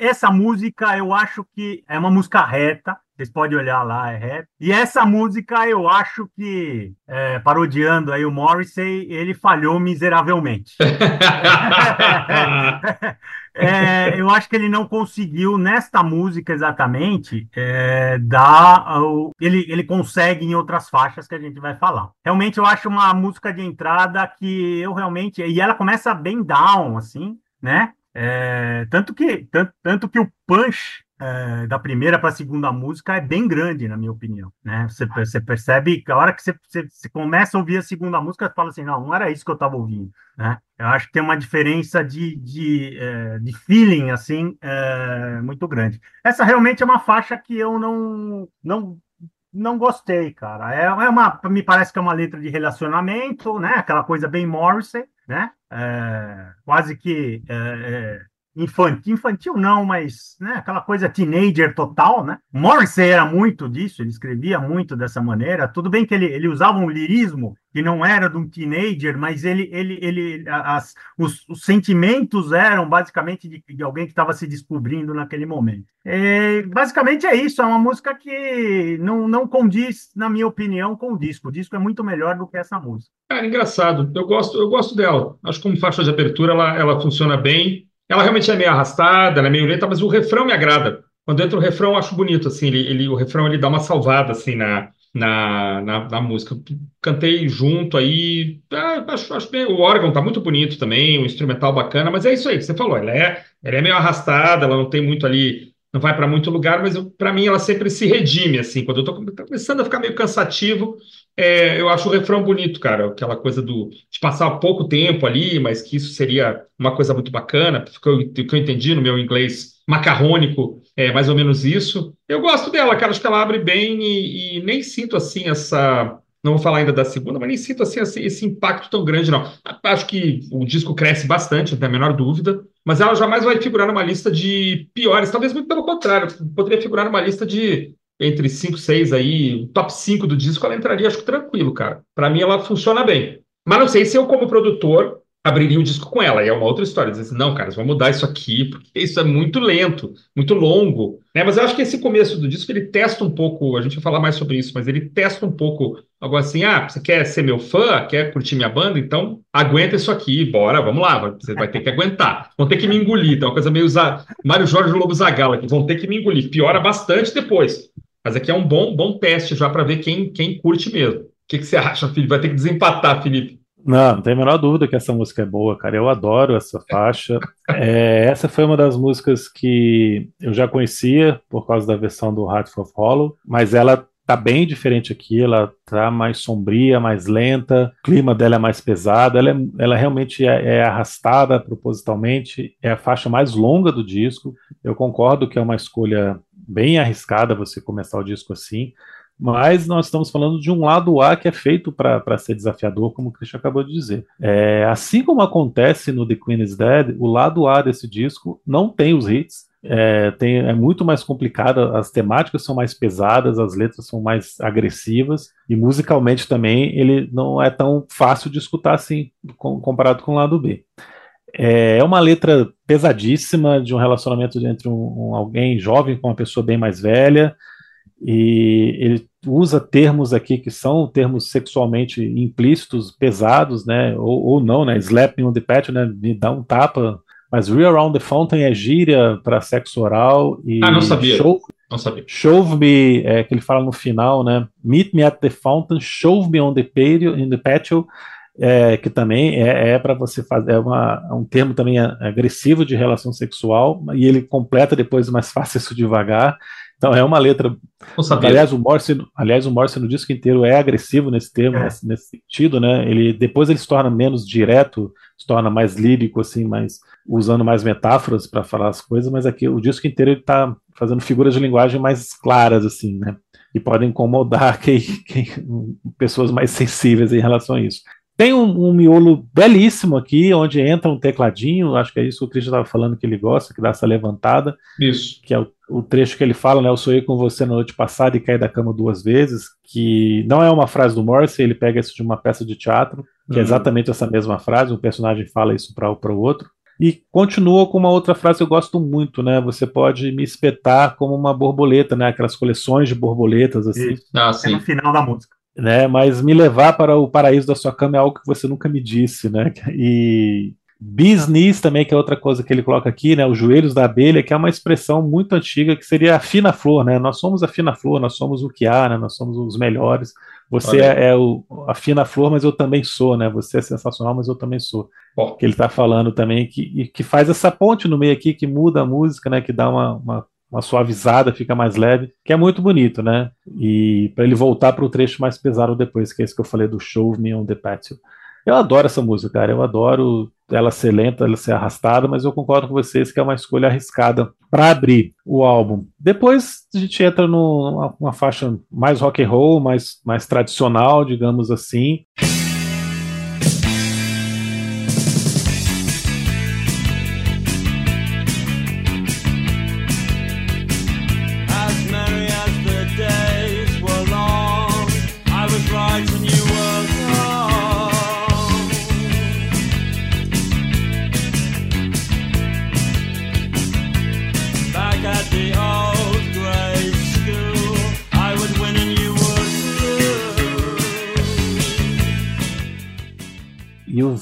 essa música eu acho que é uma música reta, vocês podem olhar lá, é rap. E essa música, eu acho que, é, parodiando aí o Morrissey, ele falhou miseravelmente. [LAUGHS] é, eu acho que ele não conseguiu, nesta música exatamente, é, dar. O, ele, ele consegue em outras faixas que a gente vai falar. Realmente, eu acho uma música de entrada que eu realmente. E ela começa bem down, assim, né? É, tanto que tanto, tanto que o punch é, da primeira para a segunda música é bem grande, na minha opinião. Né? Você, você percebe a hora que você, você, você, começa a ouvir a segunda música, você fala assim, não, não era isso que eu estava ouvindo. Né? Eu acho que tem uma diferença de, de, é, de feeling assim é, muito grande. Essa realmente é uma faixa que eu não, não não gostei, cara. É, é uma, me parece que é uma letra de relacionamento, né? Aquela coisa bem Morrissey, né? É, quase que é infantil, infantil não, mas né, aquela coisa teenager total, né? Morrissey era muito disso, ele escrevia muito dessa maneira. Tudo bem que ele, ele usava um lirismo que não era de um teenager, mas ele, ele, ele, as, os, os sentimentos eram basicamente de, de alguém que estava se descobrindo naquele momento. E, basicamente é isso, é uma música que não, não condiz, na minha opinião, com o disco. O disco é muito melhor do que essa música. Cara, engraçado. Eu gosto, eu gosto dela. Acho que como faixa de abertura ela, ela funciona bem. Ela realmente é meio arrastada, ela é meio lenta, mas o refrão me agrada. Quando entra o refrão, eu acho bonito, assim, ele, ele, o refrão ele dá uma salvada, assim, na, na, na, na música. Cantei junto aí, ah, acho, acho bem, o órgão tá muito bonito também, o instrumental bacana, mas é isso aí que você falou, ela é, ela é meio arrastada, ela não tem muito ali, não vai para muito lugar, mas para mim ela sempre se redime, assim, quando eu tô começando a ficar meio cansativo, é, eu acho o refrão bonito, cara. Aquela coisa do, de passar pouco tempo ali, mas que isso seria uma coisa muito bacana. O que eu, que eu entendi no meu inglês macarrônico, é mais ou menos isso. Eu gosto dela, cara. Acho que ela abre bem e, e nem sinto assim essa. Não vou falar ainda da segunda, mas nem sinto assim, assim, esse impacto tão grande, não. Acho que o disco cresce bastante, não tem a menor dúvida, mas ela jamais vai figurar numa lista de piores, talvez muito pelo contrário, poderia figurar numa lista de entre 5, 6 aí, top 5 do disco, ela entraria, acho que tranquilo, cara. Para mim, ela funciona bem. Mas não sei se eu, como produtor, abriria o disco com ela. E é uma outra história. Dizer assim, não, cara, vamos mudar isso aqui, porque isso é muito lento, muito longo. Né? Mas eu acho que esse começo do disco, ele testa um pouco, a gente vai falar mais sobre isso, mas ele testa um pouco algo assim, ah, você quer ser meu fã, quer curtir minha banda? Então aguenta isso aqui, bora, vamos lá, você vai ter que aguentar. Vão ter que me engolir, então é uma coisa meio... Mário Jorge Lobo Zagala, que vão ter que me engolir. Piora bastante depois. Mas aqui é um bom, bom teste já para ver quem, quem curte mesmo. O que, que você acha, Felipe? Vai ter que desempatar, Felipe. Não, não tem a menor dúvida que essa música é boa, cara. Eu adoro essa faixa. É, essa foi uma das músicas que eu já conhecia por causa da versão do Heart of Hollow, mas ela tá bem diferente aqui. Ela tá mais sombria, mais lenta, o clima dela é mais pesado. Ela, é, ela realmente é, é arrastada propositalmente. É a faixa mais longa do disco. Eu concordo que é uma escolha bem arriscada você começar o disco assim, mas nós estamos falando de um lado A que é feito para ser desafiador, como o Christian acabou de dizer. É, assim como acontece no The Queen is Dead, o lado A desse disco não tem os hits, é, tem, é muito mais complicado, as temáticas são mais pesadas, as letras são mais agressivas, e musicalmente também ele não é tão fácil de escutar assim, com, comparado com o lado B. É, é uma letra pesadíssima de um relacionamento entre um, um, alguém jovem com uma pessoa bem mais velha, e ele usa termos aqui que são termos sexualmente implícitos, pesados, né, ou, ou não, né, slapping on the patio, né, me dá um tapa, mas real around the fountain é gíria para sexo oral e ah, não sabia. Show, não sabia. Shove me, é, que ele fala no final, né, meet me at the fountain, shove me on the patio, in the patio é, que também é, é para você fazer, é, uma, é, um termo também agressivo de relação sexual, e ele completa depois, mas faça isso devagar. Então é uma letra. Aliás, o Morse, aliás, o Morse no disco inteiro é agressivo nesse termo, é. nesse, nesse, sentido, né? Ele depois ele se torna menos direto, se torna mais lírico, assim, mais usando mais metáforas para falar as coisas, mas aqui o disco inteiro ele está fazendo figuras de linguagem mais claras, assim, né? E podem incomodar [LAUGHS] quem, quem, pessoas mais sensíveis em relação a isso. Tem um, um, miolo belíssimo aqui, onde entra um tecladinho, acho que é isso que o Cristian estava falando que ele gosta, que dá essa levantada. Isso. Que é o, o, trecho que ele fala, né? Eu sonhei com você na noite passada e caí da cama duas vezes, que não é uma frase do Morse, ele pega isso de uma peça de teatro, que uhum. é exatamente essa mesma frase, um personagem fala isso para o outro. E continua com uma outra frase que eu gosto muito, né? Você pode me espetar como uma borboleta, né? Aquelas coleções de borboletas, assim. Ah, é no final da música né? Mas me levar para o paraíso da sua cama é algo que você nunca me disse, né? E business também, que é outra coisa que ele coloca aqui, né? Os joelhos da abelha, que é uma expressão muito antiga, que seria a fina flor, né? Nós somos a fina flor, nós somos o que há, né? Nós somos os melhores. Você é, é, o, a fina flor, mas eu também sou, né? Você é sensacional, mas eu também sou. Que ele está falando também, que, que faz essa ponte no meio aqui, que muda a música, né? Que dá uma, uma uma suavizada, fica mais leve, que é muito bonito, né? E para ele voltar para o trecho mais pesado depois, que é esse que eu falei do Show Me on the Patio. Eu adoro essa música, cara. Eu adoro ela ser lenta, ela ser arrastada, mas eu concordo com vocês que é uma escolha arriscada para abrir o álbum. Depois a gente entra numa faixa mais rock and roll, mais, mais tradicional, digamos assim.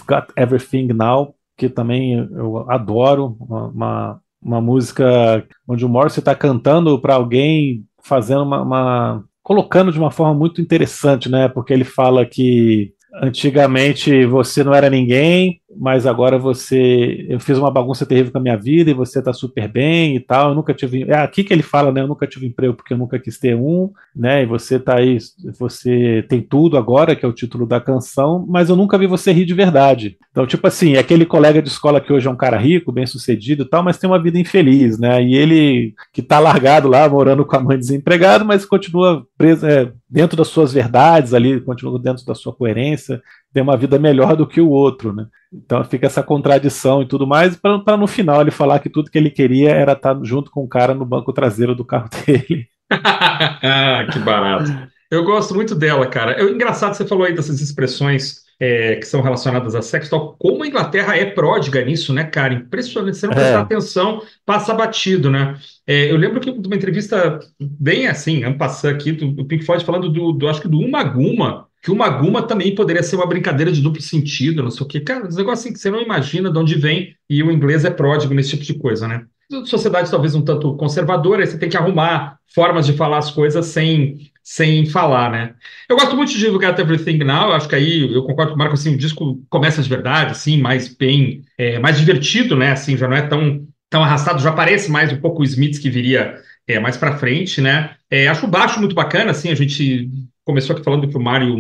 Got Everything Now, que também eu adoro, uma, uma música onde o Morrissey está cantando para alguém, fazendo uma, uma, colocando de uma forma muito interessante, né? Porque ele fala que antigamente você não era ninguém, mas agora você. Eu fiz uma bagunça terrível com a minha vida e você tá super bem e tal. Eu nunca tive. É aqui que ele fala, né? Eu nunca tive emprego porque eu nunca quis ter um, né? E você tá aí, você tem tudo agora, que é o título da canção, mas eu nunca vi você rir de verdade. Então, tipo assim, é aquele colega de escola que hoje é um cara rico, bem sucedido e tal, mas tem uma vida infeliz, né? E ele que tá largado lá, morando com a mãe desempregado, mas continua preso é, dentro das suas verdades ali, continua dentro da sua coerência, tem uma vida melhor do que o outro, né? Então fica essa contradição e tudo mais, para no final ele falar que tudo que ele queria era estar tá junto com o cara no banco traseiro do carro dele. [LAUGHS] que barato. Eu gosto muito dela, cara. É engraçado você falou aí dessas expressões é, que são relacionadas a sexo, tal. Como a Inglaterra é pródiga nisso, né, cara? Impressionante. Você não prestar é. atenção, passa batido, né? É, eu lembro que de uma entrevista bem assim, passar aqui, do, do Pink Floyd falando do, do, acho que do Uma Guma, que uma guma também poderia ser uma brincadeira de duplo sentido, não sei o quê. Cara, os negócios assim que você não imagina de onde vem, e o inglês é pródigo nesse tipo de coisa, né? Sociedade talvez um tanto conservadora, aí você tem que arrumar formas de falar as coisas sem, sem falar, né? Eu gosto muito de Got Everything Now, acho que aí eu concordo com o Marco, assim, o disco começa de verdade, assim, mais bem, é, mais divertido, né? Assim, já não é tão, tão arrastado, já parece mais um pouco o Smith que viria é, mais para frente, né? É, acho o baixo muito bacana, assim, a gente começou aqui falando que o Mario e o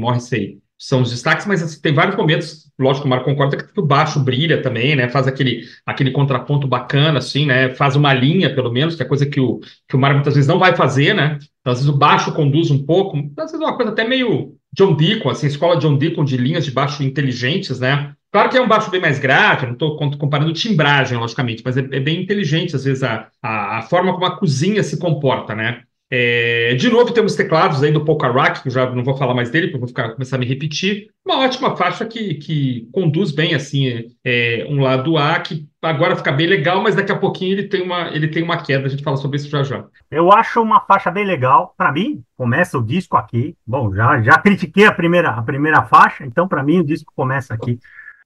são os destaques, mas assim, tem vários momentos, lógico o Mário concorda, que o baixo brilha também, né? Faz aquele, aquele contraponto bacana, assim, né? Faz uma linha, pelo menos, que é coisa que o, que o Mário muitas vezes não vai fazer, né? Então, às vezes o baixo conduz um pouco, às vezes é uma coisa até meio John Deacon, assim, escola John Deacon de linhas de baixo inteligentes, né? Claro que é um baixo bem mais grave, não estou comparando timbragem, logicamente, mas é, é, bem inteligente, às vezes, a, a, a forma como a cozinha se comporta, né? É, de novo, temos teclados aí do Polkarock, que eu já não vou falar mais dele, porque eu vou ficar, começar a me repetir. Uma ótima faixa que, que conduz bem assim é, um lado A, que agora fica bem legal, mas daqui a pouquinho ele tem uma, ele tem uma queda. A gente fala sobre isso já já. Eu acho uma faixa bem legal. Para mim, começa o disco aqui. Bom, já, já critiquei a primeira, a primeira faixa, então para mim o disco começa aqui.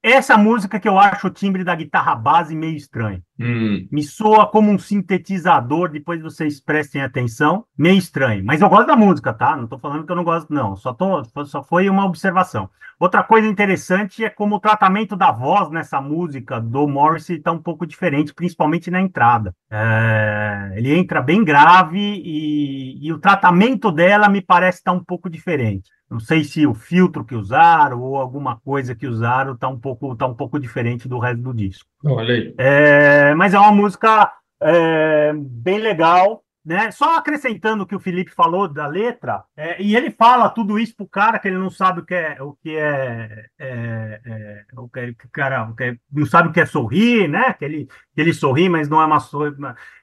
Essa música que eu acho o timbre da guitarra base meio estranho. Hum. Me soa como um sintetizador, depois vocês prestem atenção, meio estranho. Mas eu gosto da música, tá? Não estou falando que eu não gosto, não. Só, tô, só foi uma observação. Outra coisa interessante é como o tratamento da voz nessa música do Morrissey está um pouco diferente, principalmente na entrada. É, ele entra bem grave e, e o tratamento dela me parece estar tá um pouco diferente. Não sei se o filtro que usaram ou alguma coisa que usaram está um pouco tá um pouco diferente do resto do disco. Olha aí. É, mas é uma música é, bem legal, né? Só acrescentando o que o Felipe falou da letra, é, e ele fala tudo isso pro cara que ele não sabe o que é o que é, é, é o que, cara o que não sabe o que é sorrir, né? Que ele que ele sorri, mas não é uma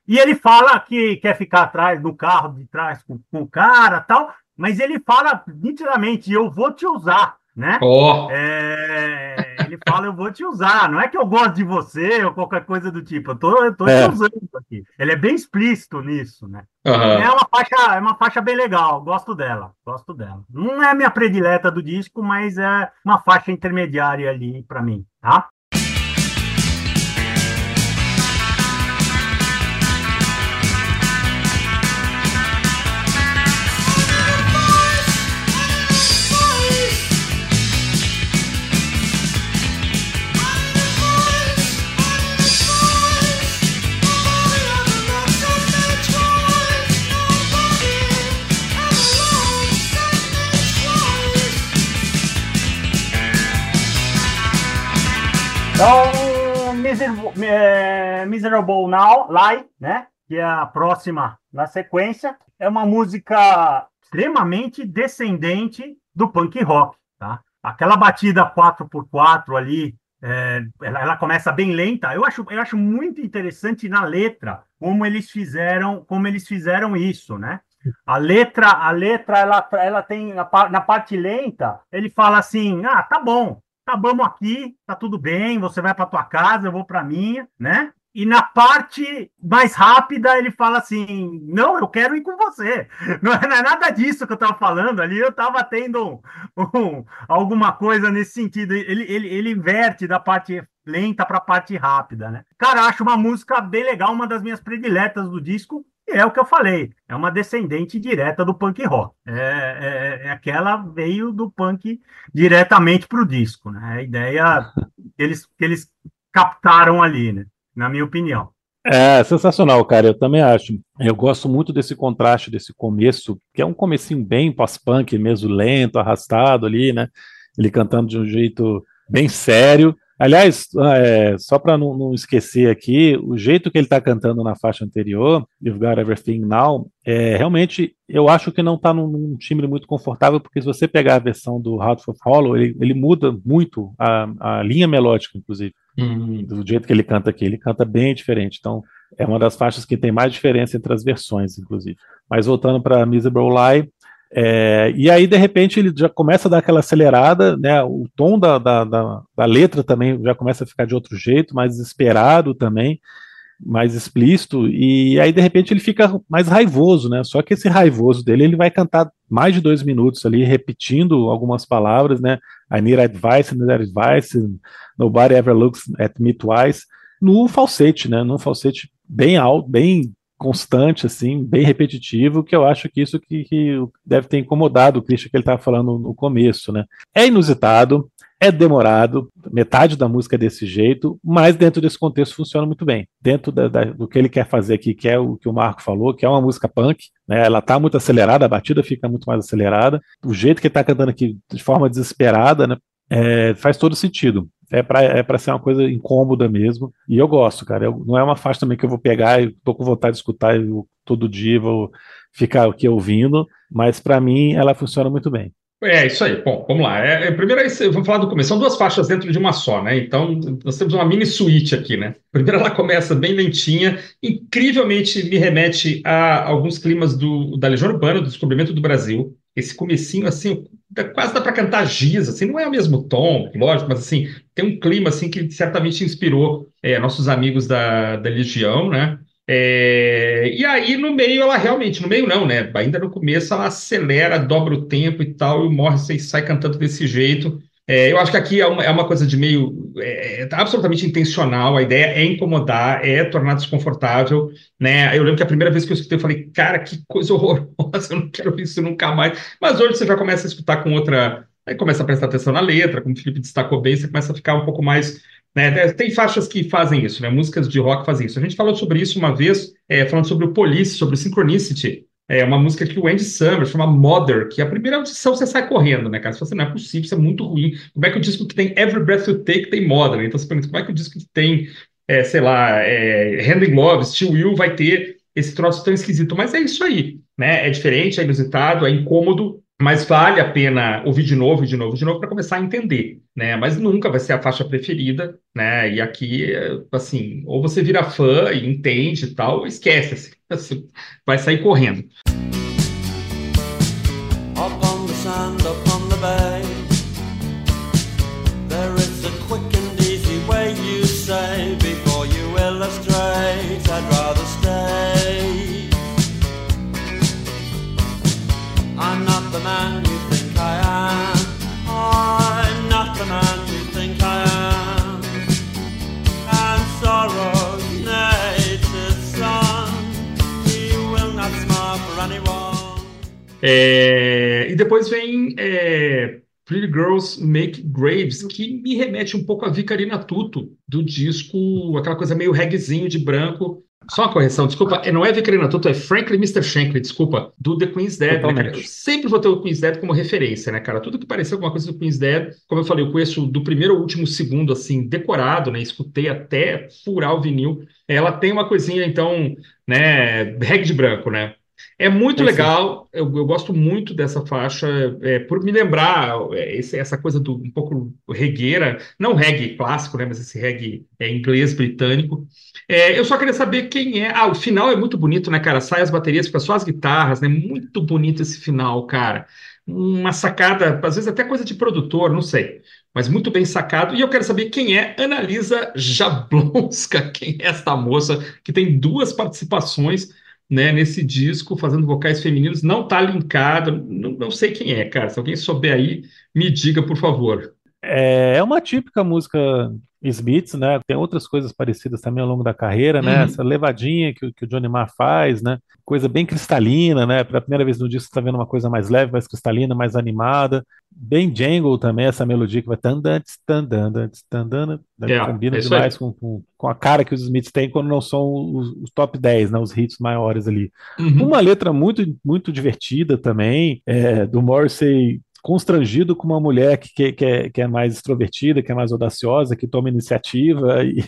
e ele fala que quer ficar atrás no carro de trás com, com o cara, tal mas ele fala nitidamente: eu vou te usar, né? Oh. É, ele fala: eu vou te usar. Não é que eu gosto de você ou qualquer coisa do tipo. Eu tô, eu tô é. te usando aqui. Ele é bem explícito nisso, né? Uhum. É uma faixa, é uma faixa bem legal. Gosto dela, gosto dela. Não é a minha predileta do disco, mas é uma faixa intermediária ali para mim, tá? Miserable, é, Miserable Now, Lie, né? Que é a próxima na sequência. É uma música extremamente descendente do punk rock, tá? Aquela batida 4x4 ali, é, ela, ela, começa bem lenta. Eu acho, eu acho muito interessante na letra como eles fizeram, como eles fizeram isso, né? A letra, a letra, ela, ela tem na parte lenta, ele fala assim: ah, tá bom, acabamos aqui, tá tudo bem, você vai para tua casa, eu vou para minha, né? e na parte mais rápida ele fala assim: Não, eu quero ir com você. [LAUGHS] Não é, não é nada disso que eu estava falando ali, eu estava tendo um, um, alguma coisa nesse sentido. Ele, ele, ele inverte da parte lenta para a parte rápida, né? Cara, acho uma música bem legal, uma das minhas prediletas do disco. É o que eu falei, é uma descendente direta do punk rock. É, é, é aquela veio do punk diretamente para o disco, né? A ideia que eles, que eles captaram ali, né? Na minha opinião. É sensacional, cara. Eu também acho. Eu gosto muito desse contraste desse começo, que é um comecinho bem pós-punk, mesmo lento, arrastado ali, né? Ele cantando de um jeito bem sério. Aliás, é, só para não, não, esquecer aqui, o jeito que ele está cantando na faixa anterior, You've Got Everything Now, é, realmente eu acho que não está num, num, timbre muito confortável, porque se você pegar a versão do Heart of Hollow, ele, ele muda muito a, a, linha melódica, inclusive, hum. do jeito que ele canta aqui. Ele canta bem diferente. Então, é uma das faixas que tem mais diferença entre as versões, inclusive. Mas voltando para Miserable Lie, é, e aí, de repente, ele já começa a dar aquela acelerada, né? O tom da, da, da, da, letra também já começa a ficar de outro jeito, mais desesperado também, mais explícito, e aí, de repente, ele fica mais raivoso, né? Só que esse raivoso dele, ele vai cantar mais de dois minutos ali, repetindo algumas palavras, né? I need advice, I need advice, nobody ever looks at me twice, no falsete, né? Num falsete bem alto, bem constante, assim, bem repetitivo, que eu acho que isso que, que deve ter incomodado o Christian que ele estava falando no começo, né? É inusitado, é demorado, metade da música é desse jeito, mas dentro desse contexto funciona muito bem. Dentro da, da, do que ele quer fazer aqui, que é o que o Marco falou, que é uma música punk, né? Ela tá muito acelerada, a batida fica muito mais acelerada. O jeito que ele tá cantando aqui de forma desesperada, né? É, faz todo sentido é para é pra ser uma coisa incômoda mesmo. E eu gosto, cara. Eu, não é uma faixa também que eu vou pegar e tô com vontade de escutar eu, todo dia, vou ficar aqui ouvindo, mas para mim ela funciona muito bem. É, isso aí. Bom, vamos lá. É, é, primeiro, vamos falar do começo. São duas faixas dentro de uma só, né? Então, nós temos uma mini suíte aqui, né? Primeiro, ela começa bem lentinha, incrivelmente me remete a alguns climas do, da Legião Urbana, do Descobrimento do Brasil. Esse comecinho, assim, quase dá para cantar giz, assim, não é o mesmo tom, lógico, mas, assim, tem um clima, assim, que certamente inspirou é, nossos amigos da, da Legião, né? É, e aí, no meio, ela realmente, no meio não, né? Ainda no começo, ela acelera, dobra o tempo e tal, e o Morrissey sai cantando desse jeito. É, eu acho que aqui é uma, é uma coisa de meio é, é absolutamente intencional. A ideia é incomodar, é tornar desconfortável, né? Eu lembro que a primeira vez que eu escutei, eu falei, cara, que coisa [LAUGHS] horrorosa, eu não quero isso nunca mais. Mas hoje você já começa a escutar com outra. Aí começa a prestar atenção na letra, como o Felipe destacou bem, você começa a ficar um pouco mais né? Tem faixas que fazem isso, né? músicas de rock fazem isso. A gente falou sobre isso uma vez, é, falando sobre o Police, sobre o Synchronicity, é uma música que o Andy Summers chama Mother, que a primeira audição você sai correndo, né, cara? Você fala assim, não é possível, isso é muito ruim. Como é que o disco que tem Every Breath You Take tem Mother? Então você pergunta, como é que o disco que tem, é, sei lá, é, Hand in Will vai ter esse troço tão esquisito? Mas é isso aí, né? É diferente, é inusitado, é incômodo, mas vale a pena ouvir de novo, de novo, de novo, para começar a entender, né? Mas nunca vai ser a faixa preferida, né? E aqui, assim, ou você vira fã e entende e tal, esquece, assim, [LAUGHS] vai sair correndo. É, e depois vem é, Pretty Girls Make Graves, que me remete um pouco a Vicarina Tuto, do disco, aquela coisa meio reggaezinho de branco, só uma correção, desculpa, é, não é Vicarina Tuto, é Franklin Mr. Shankly, desculpa, do The Queen's Dead, né? Eu sempre vou ter o Queen's Dead como referência, né, cara? Tudo que pareceu alguma coisa do Queen's Dead, como eu falei, eu conheço do primeiro ao último segundo, assim, decorado, né? Escutei até furar o vinil. Ela tem uma coisinha, então, né, reggae de branco, né? É muito é legal, eu, eu, gosto muito dessa faixa, é, por me lembrar é, esse, essa coisa do um pouco regueira, não reggae clássico, né, mas esse reggae é, inglês britânico. É, eu só queria saber quem é. Ah, o final é muito bonito, né, cara? Sai as baterias, fica só as guitarras, né? Muito bonito esse final, cara. Uma sacada, às vezes até coisa de produtor, não sei. mas muito bem sacado. E eu quero saber quem é Analisa Jablonska, [LAUGHS] quem é esta moça que tem duas participações né, nesse disco, fazendo vocais femininos, não está linkado, não, não sei quem é, cara. Se alguém souber aí, me diga, por favor. É, é uma típica música Smiths, né? Tem outras coisas parecidas também ao longo da carreira, né? Uhum. Essa levadinha que, que, o Johnny Marr faz, né? Coisa bem cristalina, né? Pela primeira vez no disco você está vendo uma coisa mais leve, mais cristalina, mais animada. Bem jangle também, essa melodia que vai tandantes, tandantes, tandana, é, combina é demais com, com, com, a cara que os Smiths têm quando não são os, os top 10, né? Os hits maiores ali. Uhum. Uma letra muito, muito divertida também, é, do Morrissey constrangido com uma mulher que, que, que, é, que, é, mais extrovertida, que é mais audaciosa, que toma iniciativa, [LAUGHS] e,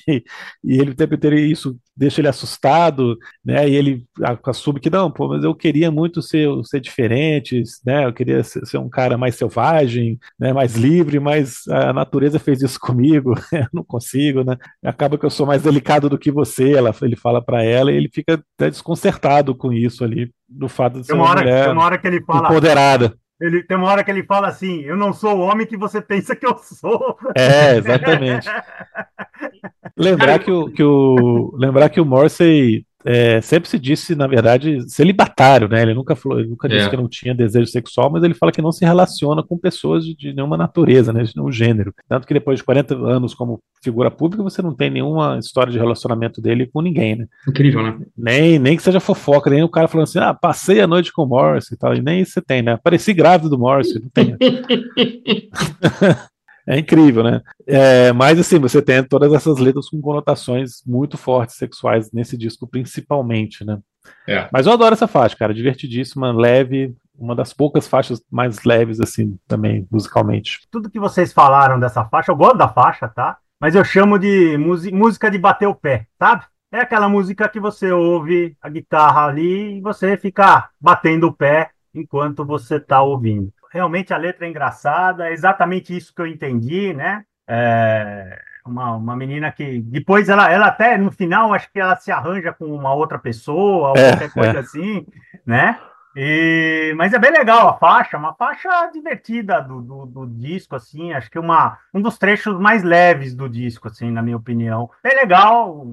e ele o tempo inteiro isso deixa ele assustado, né? E ele assume que não, pô, mas eu queria muito ser, ser diferente, né? Eu queria ser, ser um cara mais selvagem, né? Mais livre, mas a natureza fez isso comigo, [LAUGHS] eu não consigo, né? Acaba que eu sou mais delicado do que você, ela, ele fala para ela, e ele fica até desconcertado com isso ali, do fato de ser uma, uma hora, mulher uma hora que ele fala, empoderada. Ele tem uma hora que ele fala assim: Eu não sou o homem que você pensa que eu sou. É, exatamente. [LAUGHS] lembrar que o, que o lembrar que o Morrissey é, sempre se disse, na verdade, celibatário, né? Ele nunca falou, ele nunca disse é. que não tinha desejo sexual, mas ele fala que não se relaciona com pessoas de, de, nenhuma natureza, né? De nenhum gênero. Tanto que depois de 40 anos como figura pública, você não tem nenhuma história de relacionamento dele com ninguém, né? Incrível, né? Nem, nem que seja fofoca, nem o cara falando assim, ah, passei a noite com o Morris e tal, e nem isso você tem, né? Pareci grávido do Morris, não tem. [LAUGHS] É incrível, né? É, mas assim, você tem todas essas letras com conotações muito fortes sexuais nesse disco, principalmente, né? É. Mas eu adoro essa faixa, cara, divertidíssima, leve, uma das poucas faixas mais leves, assim, também, musicalmente. Tudo que vocês falaram dessa faixa, eu gosto da faixa, tá? Mas eu chamo de música de bater o pé, sabe? É aquela música que você ouve a guitarra ali e você fica batendo o pé enquanto você tá ouvindo realmente a letra é engraçada, é exatamente isso que eu entendi, né? É uma, uma menina que depois ela, ela até no final acho que ela se arranja com uma outra pessoa ou é, qualquer coisa é. assim, né? E, mas é bem legal a faixa, uma faixa divertida do, do, do, disco, assim, acho que uma, um dos trechos mais leves do disco, assim, na minha opinião. É legal,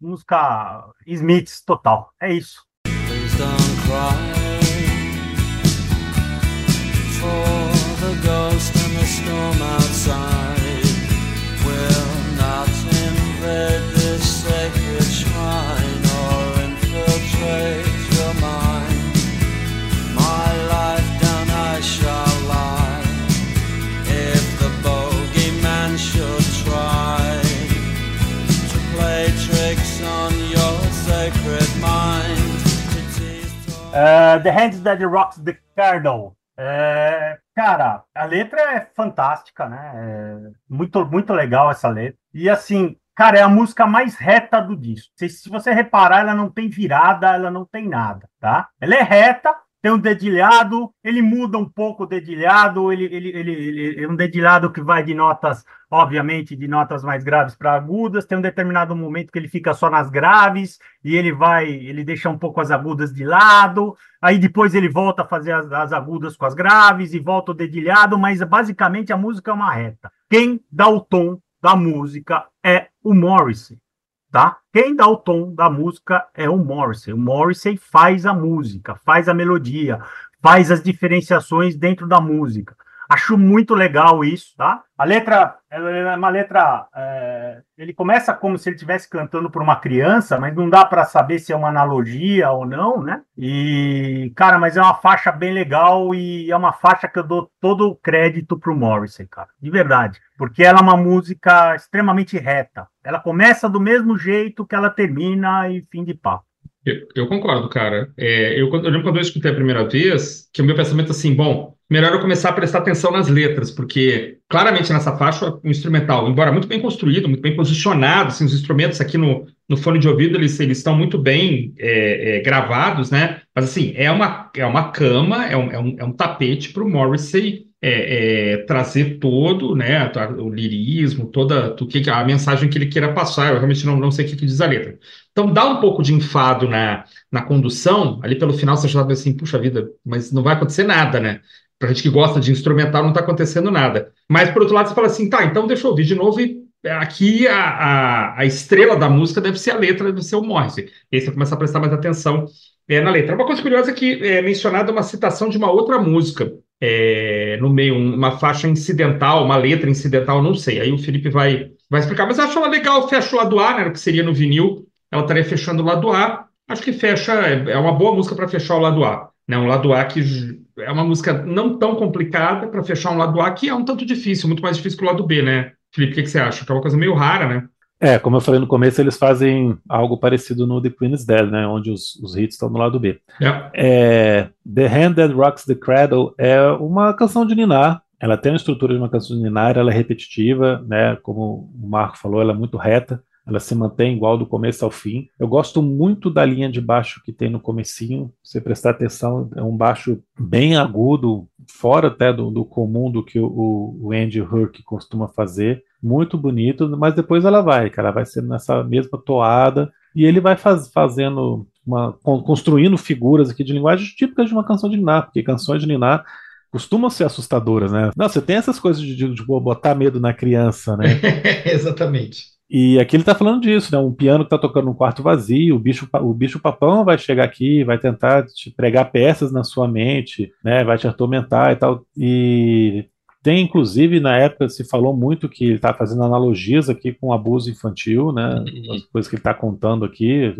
música Smiths total, é isso. Please Uh, the hands that rocks the cardinal. É, cara, a letra é fantástica, né? É muito, muito legal essa letra. E assim, cara, é a música mais reta do disco. Se, se você reparar, ela não tem virada, ela não tem nada, tá? Ela é reta, tem um dedilhado, ele muda um pouco o dedilhado, ele, ele, ele, ele é um dedilhado que vai de notas, obviamente, de notas mais graves para agudas, tem um determinado momento que ele fica só nas graves, e ele vai, ele deixa um pouco as agudas de lado, aí depois ele volta a fazer as, as agudas com as graves e volta o dedilhado, mas basicamente a música é uma reta. Quem dá o tom da música é o Morrissey tá? Quem dá o tom da música é o Morrissey. O Morrissey faz a música, faz a melodia, faz as diferenciações dentro da música. Acho muito legal isso, tá? A letra é uma letra. É, ele começa como se ele estivesse cantando para uma criança, mas não dá para saber se é uma analogia ou não, né? E, cara, mas é uma faixa bem legal e é uma faixa que eu dou todo o crédito pro Morrissey, cara, de verdade, porque ela é uma música extremamente reta. Ela começa do mesmo jeito que ela termina e fim de papo. Eu, eu concordo, cara. É, eu, eu lembro quando eu escutei a primeira vez, que o meu pensamento assim, bom, melhor eu começar a prestar atenção nas letras, porque claramente nessa faixa o instrumental, embora muito bem construído, muito bem posicionado, assim, os instrumentos aqui no, no fone de ouvido eles, eles estão muito bem é, é, gravados, né? Mas assim, é uma, é uma cama, é um, é um, é um tapete para o Morrissey é, é, trazer todo, né, o lirismo, toda a mensagem que ele queira passar. Eu realmente não, não sei o que, que diz a letra. Então dá um pouco de enfado na, na condução. Ali pelo final você já sabe assim, puxa vida, mas não vai acontecer nada, né? Pra gente que gosta de instrumental, não está acontecendo nada. Mas, por outro lado, você fala assim, tá, então deixa eu ouvir de novo e aqui a, a, a estrela da música deve ser a letra, deve ser o Morrissey. E aí você começa a prestar mais atenção é, na letra. Uma coisa curiosa é que é mencionada uma citação de uma outra música é, no meio, uma faixa incidental, uma letra incidental, não sei. Aí o Felipe vai, vai explicar. Mas eu acho ela legal, fecha o lado A, né, que seria no vinil, ela estaria fechando o lado A. Acho que fecha, é, é uma boa música para fechar o lado A. Né, um lado A que é uma música não tão complicada para fechar um lado A, que é um tanto difícil, muito mais difícil que o lado B, né? Felipe, o que, que você acha? Que é uma coisa meio rara, né? É, como eu falei no começo, eles fazem algo parecido no The Queen is Dead, né? Onde os, os hits estão no lado B. Yeah. É, the Hand That Rocks the Cradle é uma canção de Ninar. Ela tem a estrutura de uma canção de Ninar, ela é repetitiva, né? Como o Marco falou, ela é muito reta. Ela se mantém igual do começo ao fim. Eu gosto muito da linha de baixo que tem no comecinho. Se você prestar atenção, é um baixo bem agudo, fora até do, do comum do que o, o Andy Hurk costuma fazer muito bonito, mas depois ela vai, cara, vai ser nessa mesma toada e ele vai faz, fazendo uma construindo figuras aqui de linguagem típicas de uma canção de Niná, porque canções de Niná costumam ser assustadoras, né? Não, você tem essas coisas de, de, de botar medo na criança, né? [LAUGHS] Exatamente. E aqui ele está falando disso, né? Um piano que está tocando num quarto vazio, o bicho, o bicho papão vai chegar aqui, vai tentar te pregar peças na sua mente, né? Vai te atormentar e tal. E tem, inclusive, na época se falou muito que ele está fazendo analogias aqui com abuso infantil, né? As coisas que ele está contando aqui,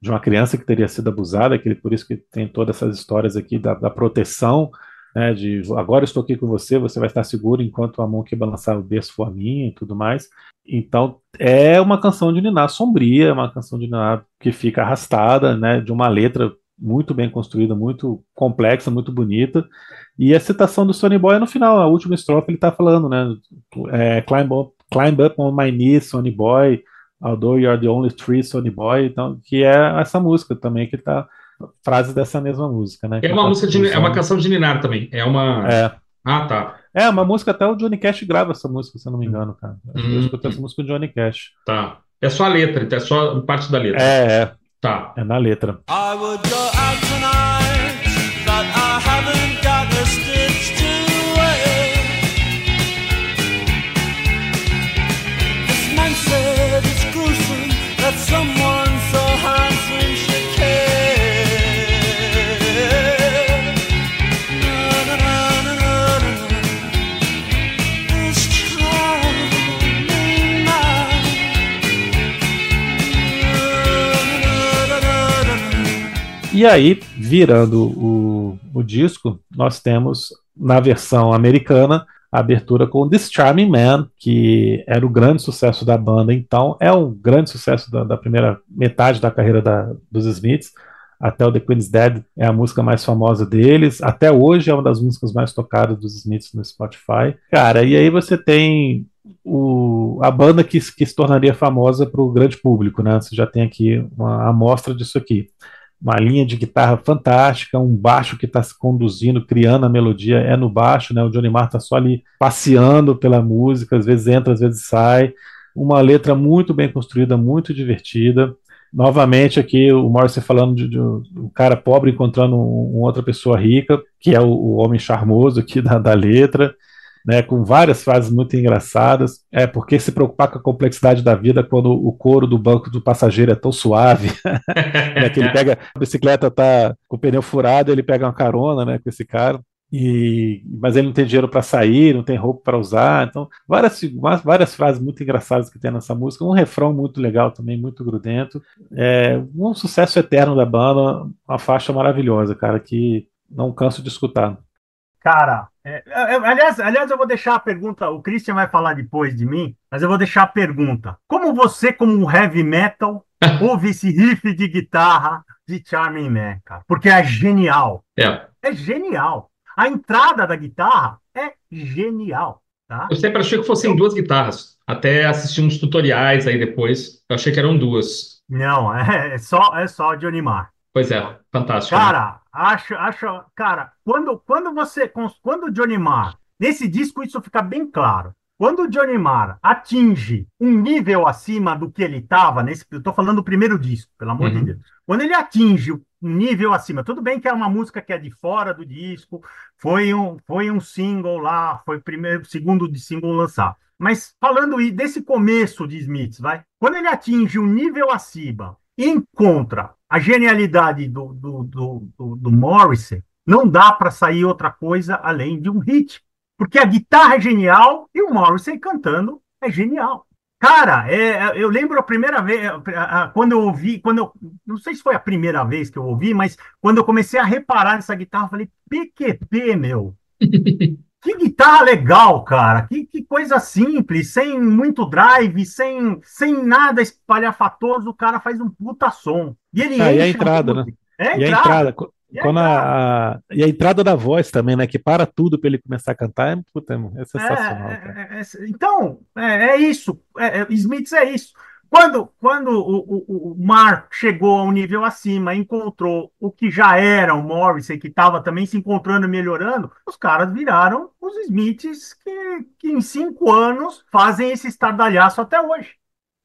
de uma criança que teria sido abusada, que ele, por isso que tem todas essas histórias aqui da, da proteção, né? De agora estou aqui com você, você vai estar seguro enquanto a mão que balançar o berço for minha e tudo mais. Então, é uma canção de Niná sombria, uma canção de Niná que fica arrastada, né? De uma letra muito bem construída, muito complexa, muito bonita. E a citação do Sonny Boy é no final, a última estrofe ele tá falando, né? É, climb, up, climb up on my knees, Sonny Boy, although you are the only tree, Sonny Boy. Então, que é essa música também que tá frases dessa mesma música, né? É uma tá música de, é uma canção de Ninar também. É uma. É. Ah, tá. É uma música até o Johnny Cash grava essa música, se eu não me engano, cara. Hum. Eu escutei essa música do Johnny Cash. Tá. É só a letra, então é só parte da letra. É, é. Tá. É na letra. I would go out tonight, E aí, virando o, o disco, nós temos na versão americana a abertura com This Charming Man, que era o grande sucesso da banda, então é um grande sucesso da, da primeira metade da carreira da- dos Smiths. Até o The Queen's Dead é a música mais famosa deles. Até hoje é uma das músicas mais tocadas dos Smiths no Spotify. Cara, e aí você tem o- a banda que, que se tornaria famosa para o grande público, né? Você já tem aqui uma amostra disso aqui uma linha de guitarra fantástica, um baixo que está se conduzindo, criando a melodia, é no baixo, né? O Johnny Marr está só ali passeando pela música, às vezes entra, às vezes sai. Uma letra muito bem construída, muito divertida. Novamente aqui o Morrissey falando de, de um cara pobre encontrando um, outra pessoa rica, que é o, o homem charmoso aqui da, da letra né, com várias frases muito engraçadas. É porque se preocupar com a complexidade da vida quando o couro do banco do passageiro é tão suave, [LAUGHS] né, que ele pega a bicicleta tá com o pneu furado, ele pega uma carona, né, com esse cara. E, mas ele não tem dinheiro para sair, não tem roupa para usar, então várias, várias frases muito engraçadas que tem nessa música, um refrão muito legal também, muito grudento, é um sucesso eterno da banda, uma faixa maravilhosa, cara, que não canso de escutar. Cara, é, é, aliás, aliás, eu vou deixar a pergunta. O Christian vai falar depois de mim, mas eu vou deixar a pergunta. Como você, como um heavy metal, [LAUGHS] ouve esse riff de guitarra de Charming Man, cara? Porque é genial. É. É genial. A entrada da guitarra é genial, tá? Eu sempre achei que fossem duas guitarras. Até assisti uns tutoriais aí depois. Eu achei que eram duas. Não, é, é só é só Johnny Marr. Pois é, fantástico. né? Acho, acho, cara, quando, quando você, quando o Johnny Marr, nesse disco isso fica bem claro. Quando o Johnny Marr atinge um nível acima do que ele estava nesse, eu tô falando do primeiro disco, pelo amor de Uhum. Deus. Quando ele atinge um nível acima, tudo bem que é uma música que é de fora do disco, foi um, foi um single lá, foi o primeiro, segundo de single lançado. Mas falando desse começo de Smiths, vai, quando ele atinge um nível acima encontra a genialidade do, do, do, do, do Morrissey, não dá para sair outra coisa além de um hit. Porque a guitarra é genial e o Morrissey cantando é genial. Cara, é, eu lembro a primeira vez, a- quando eu ouvi, quando eu, não sei se foi a primeira vez que eu ouvi, mas quando eu comecei a reparar nessa guitarra, eu falei, PQP, meu. [LAUGHS] Que guitarra legal, cara. Que, que coisa simples, sem muito drive, sem, sem nada espalhafatoso, o cara faz um puta som. E ele Ah, e a enche entrada, né? É a E a entrada. entrada, co- E a quando entrada. a, a- e a entrada da voz também, né? Que para tudo para ele começar a cantar, é, puta, é É, sensacional, cara. é, é, é, então, é, é isso. É, é, Smiths é isso. Quando, quando o, o, o Mark chegou a um nível acima, encontrou o que já era o Morrissey, que estava também se encontrando e melhorando, os caras viraram os Smiths que, que em cinco anos fazem esse estardalhaço até hoje.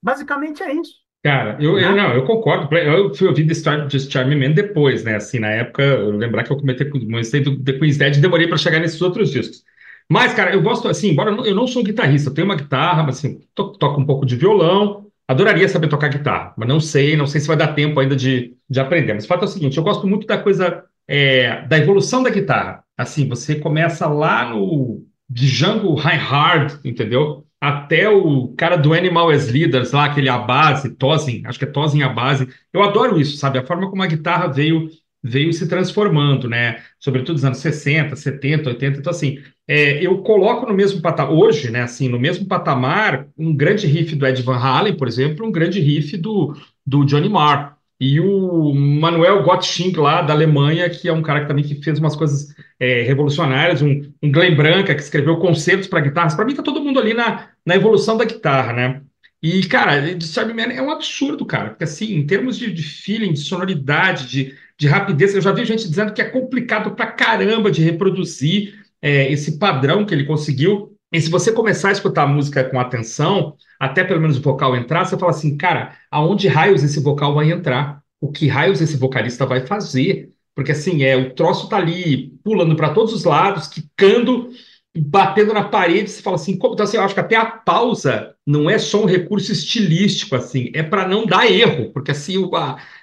Basicamente é isso. Cara, eu, eu Né? não, eu concordo. Eu fui ouvir The Star- The Charming Man depois, né? Assim, na época, eu lembrar que eu comecei com do The Queen's Dead e demorei para chegar nesses outros discos. Mas, cara, eu gosto, assim, embora eu não, eu não sou guitarrista, eu tenho uma guitarra, mas assim, to- toco um pouco de violão, adoraria saber tocar guitarra, mas não sei, não sei se vai dar tempo ainda de, de aprender. Mas o fato é o seguinte, eu gosto muito da coisa, é, da evolução da guitarra. Assim, você começa lá no Django Reinhardt, entendeu? Até o cara do Animal as Leaders lá, aquele a base, Tosin, acho que é Tosin a base. Eu adoro isso, sabe? A forma como a guitarra veio veio se transformando, né? Sobretudo nos anos 60, 70, 80. Então, assim, é, eu coloco no mesmo patamar, hoje, né? Assim, no mesmo patamar, um grande riff do Ed Van Halen, por exemplo, um grande riff do, do Johnny Marr. E o Manuel Gottschink lá da Alemanha, que é um cara que também que fez umas coisas é, revolucionárias, um, um Glenn Branca que escreveu concertos para guitarras. Para mim, tá todo mundo ali na, na evolução da guitarra, né? E, cara, Disturb Man é um absurdo, cara. Porque, assim, em termos de, de feeling, de sonoridade, de, de rapidez, eu já vi gente dizendo que é complicado pra caramba de reproduzir é, esse padrão que ele conseguiu. E se você começar a escutar a música com atenção, até pelo menos o vocal entrar, você fala assim, cara, aonde raios esse vocal vai entrar? O que raios esse vocalista vai fazer? Porque, assim, é, o troço tá ali pulando para todos os lados, quicando batendo na parede, você fala assim, como, então, assim, eu acho que até a pausa não é só um recurso estilístico, assim, é para não dar erro, porque assim,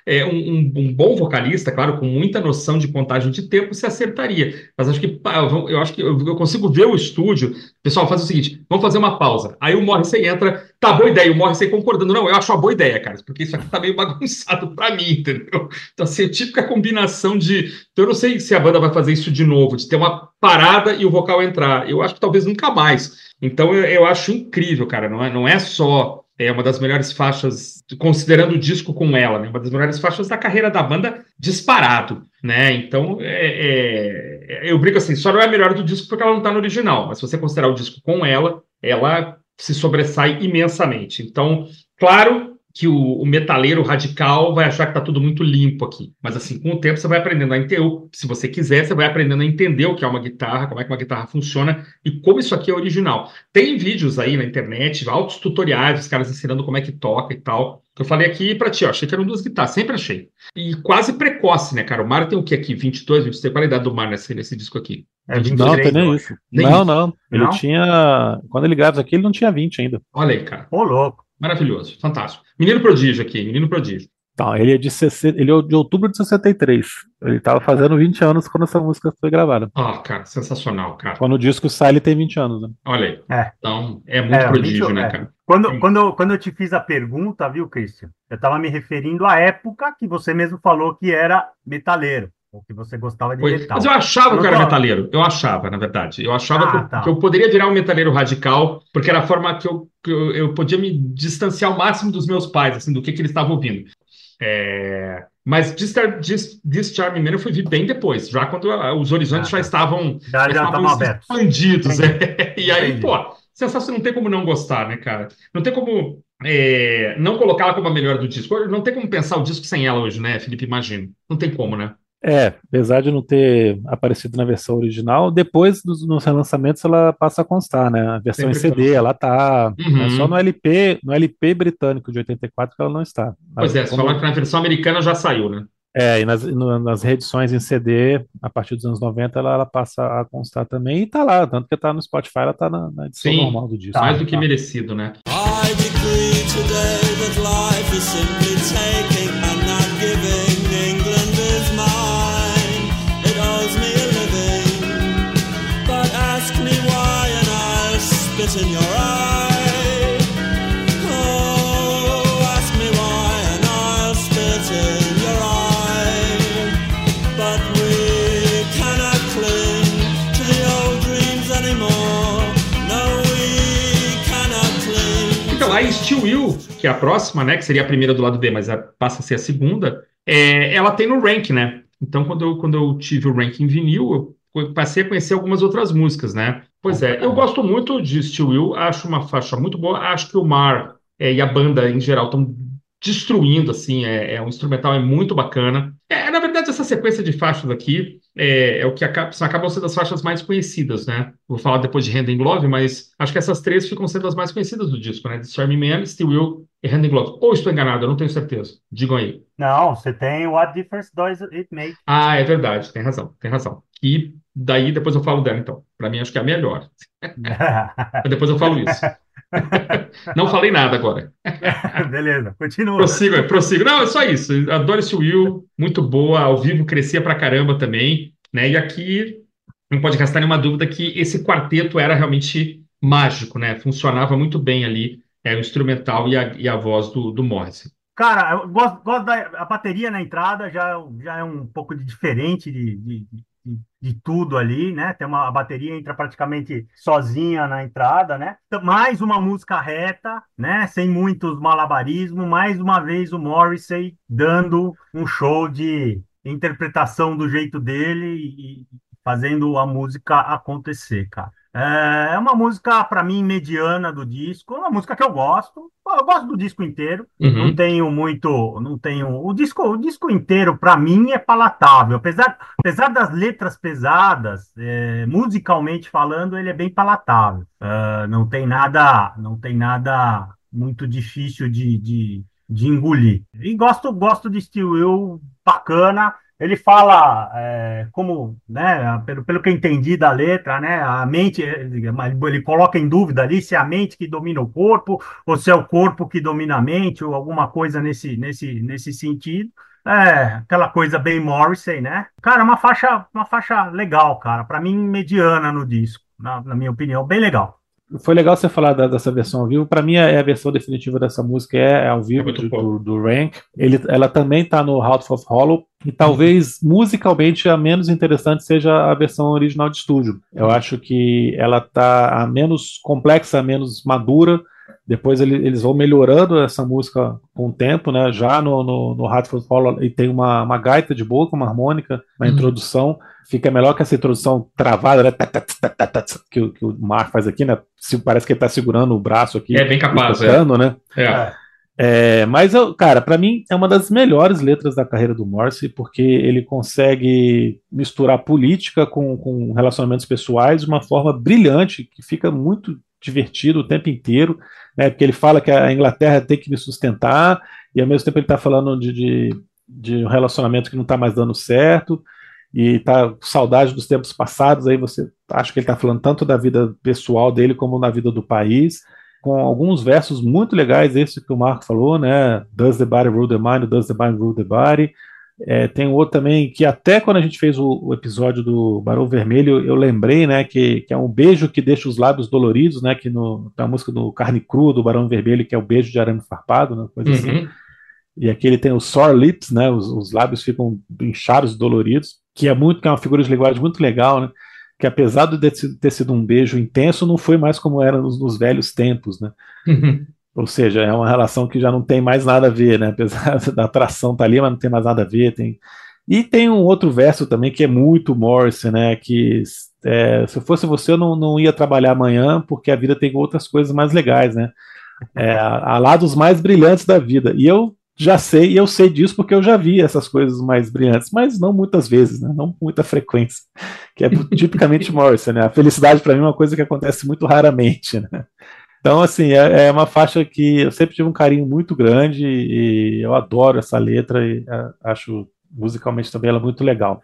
é, um, um, bom vocalista, claro, com muita noção de contagem de tempo, se acertaria. Mas acho que eu acho que eu, eu consigo ver o estúdio, pessoal, faz o seguinte, vamos fazer uma pausa. Aí o Morrissey entra, tá boa ideia, o Morrissey concordando, não, eu acho uma boa ideia, cara, porque isso aqui tá meio bagunçado para mim, entendeu? Então, assim, é típica combinação de. Então, eu não sei se a banda vai fazer isso de novo, de ter uma parada e o vocal entrar. Eu acho que talvez nunca mais. Então eu, eu acho incrível, cara. Não é, não é só é uma das melhores faixas, considerando o disco com ela, né? Uma das melhores faixas da carreira da banda disparado, né? Então é, é, eu brinco assim, só não é a melhor do disco porque ela não tá no original, mas se você considerar o disco com ela, ela se sobressai imensamente. Então, claro que o, o, metaleiro radical vai achar que tá tudo muito limpo aqui. Mas assim, com o tempo você vai aprendendo a entender, se você quiser, você vai aprendendo a entender o que é uma guitarra, como é que uma guitarra funciona e como isso aqui é original. Tem vídeos aí na internet, altos tutoriais, os caras ensinando como é que toca e tal. Que eu falei aqui pra ti, ó, achei que eram duas guitarras, sempre achei. E quase precoce, né, cara? O Mário tem o que aqui? 22, 23? Qual a idade do Mário nesse, nesse disco aqui? É 23, não, tem nem isso. Nem não, isso. não. Ele não? tinha. Quando ele grava aqui, ele não tinha 20 ainda. Olha aí, cara. Ô, louco. Maravilhoso, fantástico. Menino prodígio aqui, menino prodígio. Então, ele é de, 60, ele é de outubro de 63. Ele estava fazendo 20 anos quando essa música foi gravada. Ah, oh, cara, sensacional, cara. Quando o disco sai, ele tem 20 anos, né? Olha aí. É. Então, é muito é, prodígio, 20, né, é. cara? Quando, quando, quando eu te fiz a pergunta, viu, Christian? Eu estava me referindo à época que você mesmo falou que era metaleiro. Ou que você gostava de metal. Mas eu achava que eu era metaleiro. Eu achava, na verdade. Eu achava ah, que, eu, tá. que, eu, poderia virar um metaleiro radical, porque era a forma que eu, que eu, podia me distanciar ao máximo dos meus pais, assim, do que, que eles estavam ouvindo. É... Mas Discharming Man eu fui bem depois, já quando os horizontes ah, tá. já estavam, já, já estavam expandidos. É. [LAUGHS] E aí, Entendi. pô, sensação não tem como não gostar, né, cara? Não tem como é, não colocá-la como a melhor do disco. Não tem como pensar o disco sem ela hoje, né, Felipe? Imagino. Não tem como, né? É, apesar de não ter aparecido na versão original, depois dos nos relançamentos ela passa a constar, né? A versão em Sempre CD, consta. ela tá. Uhum. É só no LP, no LP britânico de 84 que ela não está. Pois é, você Como- falou que na versão americana já saiu, né? É, e nas, no- nas reedições em CD, a partir dos anos 90, ela, ela passa a constar também, e tá lá, tanto que tá no Spotify, ela tá na, na edição Sim, normal do disco. Mais do que tá. merecido, né? I decree today that life is simply taking Steel Will, que é a próxima, né? Que seria a primeira do lado B, mas a- passa a ser a segunda, é, ela tem no rank, né? Então, quando eu, quando eu tive o rank em vinil, eu passei a conhecer algumas outras músicas, né? Pois é, eu gosto muito de Steel Will, acho uma faixa muito boa, acho que o Mar é, e a banda em geral estão destruindo, assim, é, é um instrumental é muito bacana. É, na verdade, essa sequência de faixas aqui é, é o que acaba, acabam sendo as faixas mais conhecidas, né? Vou falar depois de Hand in Glove, mas acho que essas três ficam sendo as mais conhecidas do disco, né? Stormy Man, Steel Will e Hand in Glove. Ou estou enganado, eu não tenho certeza. Digam aí. Não, você tem What Difference Does It Make? Ah, é verdade, tem razão, tem razão. E daí depois eu falo dela, então. Pra mim, acho que é a melhor. [LAUGHS] Depois eu falo isso. [LAUGHS] Não falei nada agora. [LAUGHS] Beleza, continua. Prossigo, é, prossigo. Não, é só isso. Adoro esse Will, muito boa. Ao vivo crescia pra caramba também, né? E aqui não pode restar nenhuma dúvida que esse quarteto era realmente mágico, né? Funcionava muito bem ali, é, o instrumental e a, e a voz do, do Morrison. Cara, eu gosto, gosto da a bateria na entrada, já, já é um pouco de diferente de, de, de, tudo ali, né? Tem uma a bateria entra praticamente sozinha na entrada, né? Mais uma música reta, né? Sem muitos malabarismos, mais uma vez o Morrissey dando um show de interpretação do jeito dele e fazendo a música acontecer, cara. É uma música, para mim, mediana do disco, uma música que eu gosto. Eu gosto do disco inteiro. Não Uhum. tenho muito, não tenho. O disco, o disco inteiro, para mim, é palatável. Apesar, apesar das letras pesadas, é, musicalmente falando, ele é bem palatável. Ah, não tem nada, não tem nada muito difícil de, de, de engolir. E gosto, gosto de Steel Will, bacana. Ele fala, é, como, né, pelo, pelo que eu entendi da letra, né, a mente, ele coloca em dúvida ali se é a mente que domina o corpo, ou se é o corpo que domina a mente, ou alguma coisa nesse, nesse, nesse sentido. É, aquela coisa bem Morrissey, né? Cara, uma faixa, uma faixa legal, cara. Para mim, mediana no disco, na, na minha opinião, bem legal. Foi legal você falar da- dessa versão ao vivo. Para mim, é a versão definitiva dessa música é, é ao É vivo bom. do, do Rank. Ele, ela também está no House of Hollow. E talvez musicalmente a menos interessante seja a versão original de estúdio. Eu acho que ela tá a menos complexa, a menos madura. Depois ele- eles vão melhorando essa música com o tempo, né? Já no, no, no Heart of Hollow e tem uma, uma gaita de boca, uma harmônica na Uhum. introdução. Fica melhor que essa introdução travada, né? Que, o- que o Mark faz aqui, né? Se- Parece que ele tá segurando o braço aqui. É bem capaz, é. tocando, né? É. É, mas, eu, cara, para mim é uma das melhores letras da carreira do Morrissey, porque ele consegue misturar política com, com relacionamentos pessoais de uma forma brilhante, que fica muito divertido o tempo inteiro, né? Porque ele fala que a Inglaterra tem que me sustentar, e ao mesmo tempo ele está falando de, de, de um relacionamento que não está mais dando certo, e tá com saudade dos tempos passados, aí você acha que ele está falando tanto da vida pessoal dele como da vida do país com alguns versos muito legais, esse que o Marco falou, né? Does the body rule the mind? Does the mind rule the body? É, tem outro também que até quando a gente fez o, o episódio do Barão Vermelho, eu lembrei, né, que, que é um beijo que deixa os lábios doloridos, né, que no, tem a música do Carne Crua, do Barão Vermelho, que é o beijo de arame farpado, né, coisa assim. Uhum. E aqui ele tem os sore lips, né, os, os lábios ficam inchados, doloridos, que é muito, que é uma figura de linguagem muito legal, né, que apesar de ter sido- ter sido um beijo intenso, não foi mais como era nos, nos velhos tempos, né. Uhum. Ou seja, é uma relação que já não tem mais nada a ver, né? Apesar [LAUGHS] da atração tá ali, mas não tem mais nada a ver. Tem... E tem um outro verso também que é muito Morrison, né? Que é, se eu fosse você, eu não, não ia trabalhar amanhã, porque a vida tem outras coisas mais legais, né? É, há lados mais brilhantes da vida. E eu já sei, e eu sei disso porque eu já vi essas coisas mais brilhantes, mas não muitas vezes, né? não muita frequência, que é [LAUGHS] tipicamente Morrison, né? A felicidade para mim é uma coisa que acontece muito raramente, né? Então, assim, é, é, uma faixa que eu sempre tive um carinho muito grande e eu adoro essa letra e é, acho musicalmente também ela muito legal.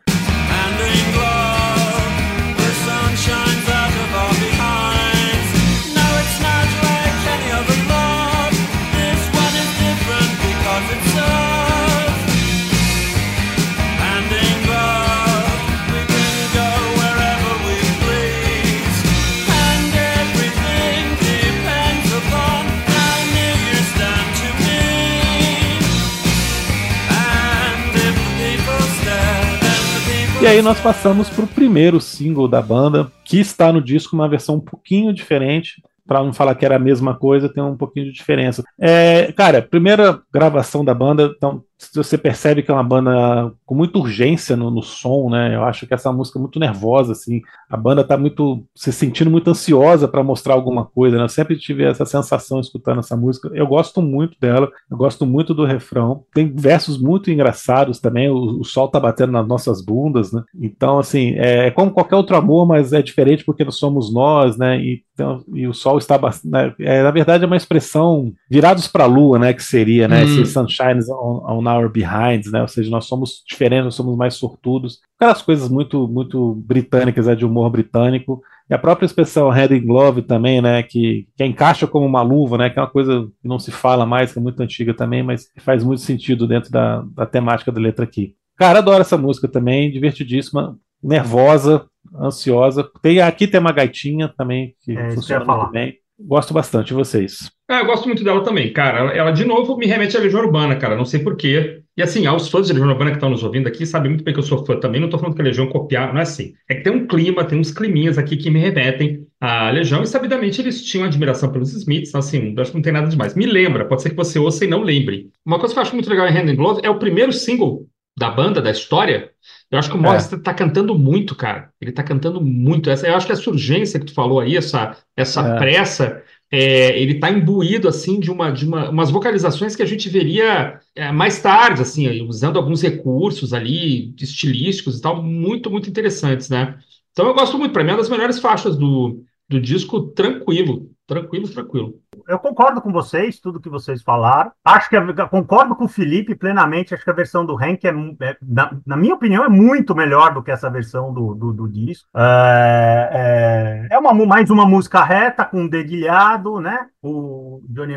E aí nós passamos para o primeiro single da banda, que está no disco, uma versão um pouquinho diferente, para não falar que era a mesma coisa, tem um pouquinho de diferença. É, cara, primeira gravação da banda, então você percebe que é uma banda com muita urgência no, no, som, né? Eu acho que essa música é muito nervosa, assim. A banda tá muito se sentindo muito ansiosa para mostrar alguma coisa, né? Eu sempre tive essa sensação escutando essa música. Eu gosto muito dela, eu gosto muito do refrão. Tem versos muito engraçados também. O, o sol tá batendo nas nossas bundas, né? Então, assim, é, é como qualquer outro amor, mas é diferente porque nós somos nós, né? E, então, e o sol está né? é, na verdade é uma expressão virados para a lua, né? Que seria, né? Hum. Esse sunshine on, on our behinds, né? Ou seja, nós somos diferentes, nós somos mais sortudos. Aquelas coisas muito, muito britânicas, né, de humor britânico. E a própria expressão head in glove também, né? Que, que encaixa como uma luva, né? Que é uma coisa que não se fala mais, que é muito antiga também, mas faz muito sentido dentro da, da temática da letra aqui. Cara, adoro essa música também, divertidíssima, nervosa, ansiosa. Tem, aqui tem uma gaitinha também que é, funciona muito bem. Gosto bastante de vocês. É, eu gosto muito dela também, cara. Ela, ela, de novo, me remete à Legião Urbana, cara. Não sei porquê. E assim, aos fãs de Legião Urbana que estão nos ouvindo aqui, sabem muito bem que eu sou fã também. Não estou falando que a Legião copiar, não é assim. É que tem um clima, tem uns climinhas aqui que me remetem à Legião. E sabidamente eles tinham admiração pelos Smiths. Assim, acho que não tem nada demais. Me lembra, pode ser que você ouça e não lembre. Uma coisa que eu acho muito legal em Hand in Glove é o primeiro single da banda, da história. Eu acho que o Morris está é. cantando muito, cara. Ele está cantando muito. Essa, eu acho que essa urgência que tu falou aí, essa, essa é. pressa é, ele está imbuído assim de, uma, de uma, umas vocalizações que a gente veria é, mais tarde, assim, usando alguns recursos ali estilísticos e tal, muito, muito interessantes, né? Então eu gosto muito, para mim é uma das melhores faixas do, do disco, tranquilo, tranquilo, tranquilo eu concordo com vocês, tudo que vocês falaram. Acho que concordo com o Felipe plenamente. Acho que a versão do Hank é, é na, na, minha opinião, é muito melhor do que essa versão do, do, do disco. É, é, é, uma, mais uma música reta com um dedilhado, né? O Johnny,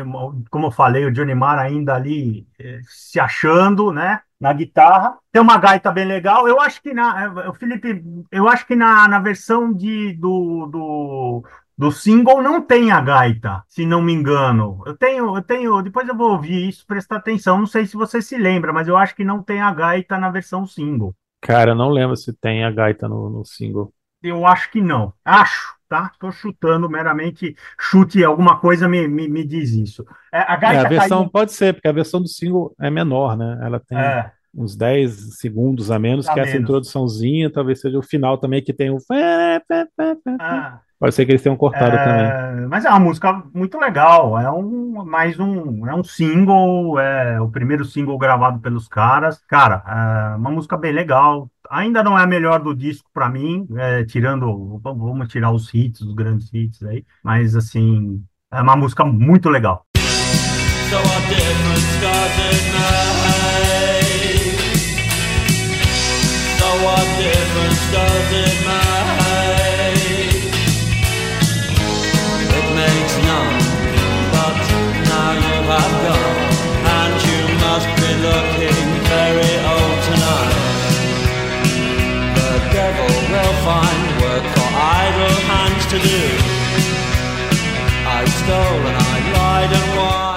como eu falei, o Johnny Marr ainda ali é, se achando, né? na guitarra. Tem uma gaita bem legal. Eu acho que na. É, Felipe, eu acho que na, na versão de, do, do, do single não tem a gaita, se não me engano. Eu tenho, eu tenho, depois eu vou ouvir isso, prestar atenção. Não sei se você se lembra, mas eu acho que não tem a gaita na versão single. Cara, eu não lembro se tem a gaita no, no single. Eu acho que não. Acho, tá? Estou chutando meramente. Chute, alguma coisa me, me, me diz isso. É, a, gaita é, a versão caiu... pode ser, porque a versão do single é menor, né? Ela tem. É uns 10 segundos a menos, a que menos. essa introduçãozinha, talvez seja o final também, que tem o. Ah, Pode ser que eles tenham cortado é, também. Mas é uma música muito legal. É um mais um, é um single, é o primeiro single gravado pelos caras. Cara, é uma música bem legal. Ainda não é a melhor do disco para mim, é, tirando, vamos tirar os hits, os grandes hits aí. Mas assim, é uma música muito legal. So what find work idle hands to do. I stole and I lied and why?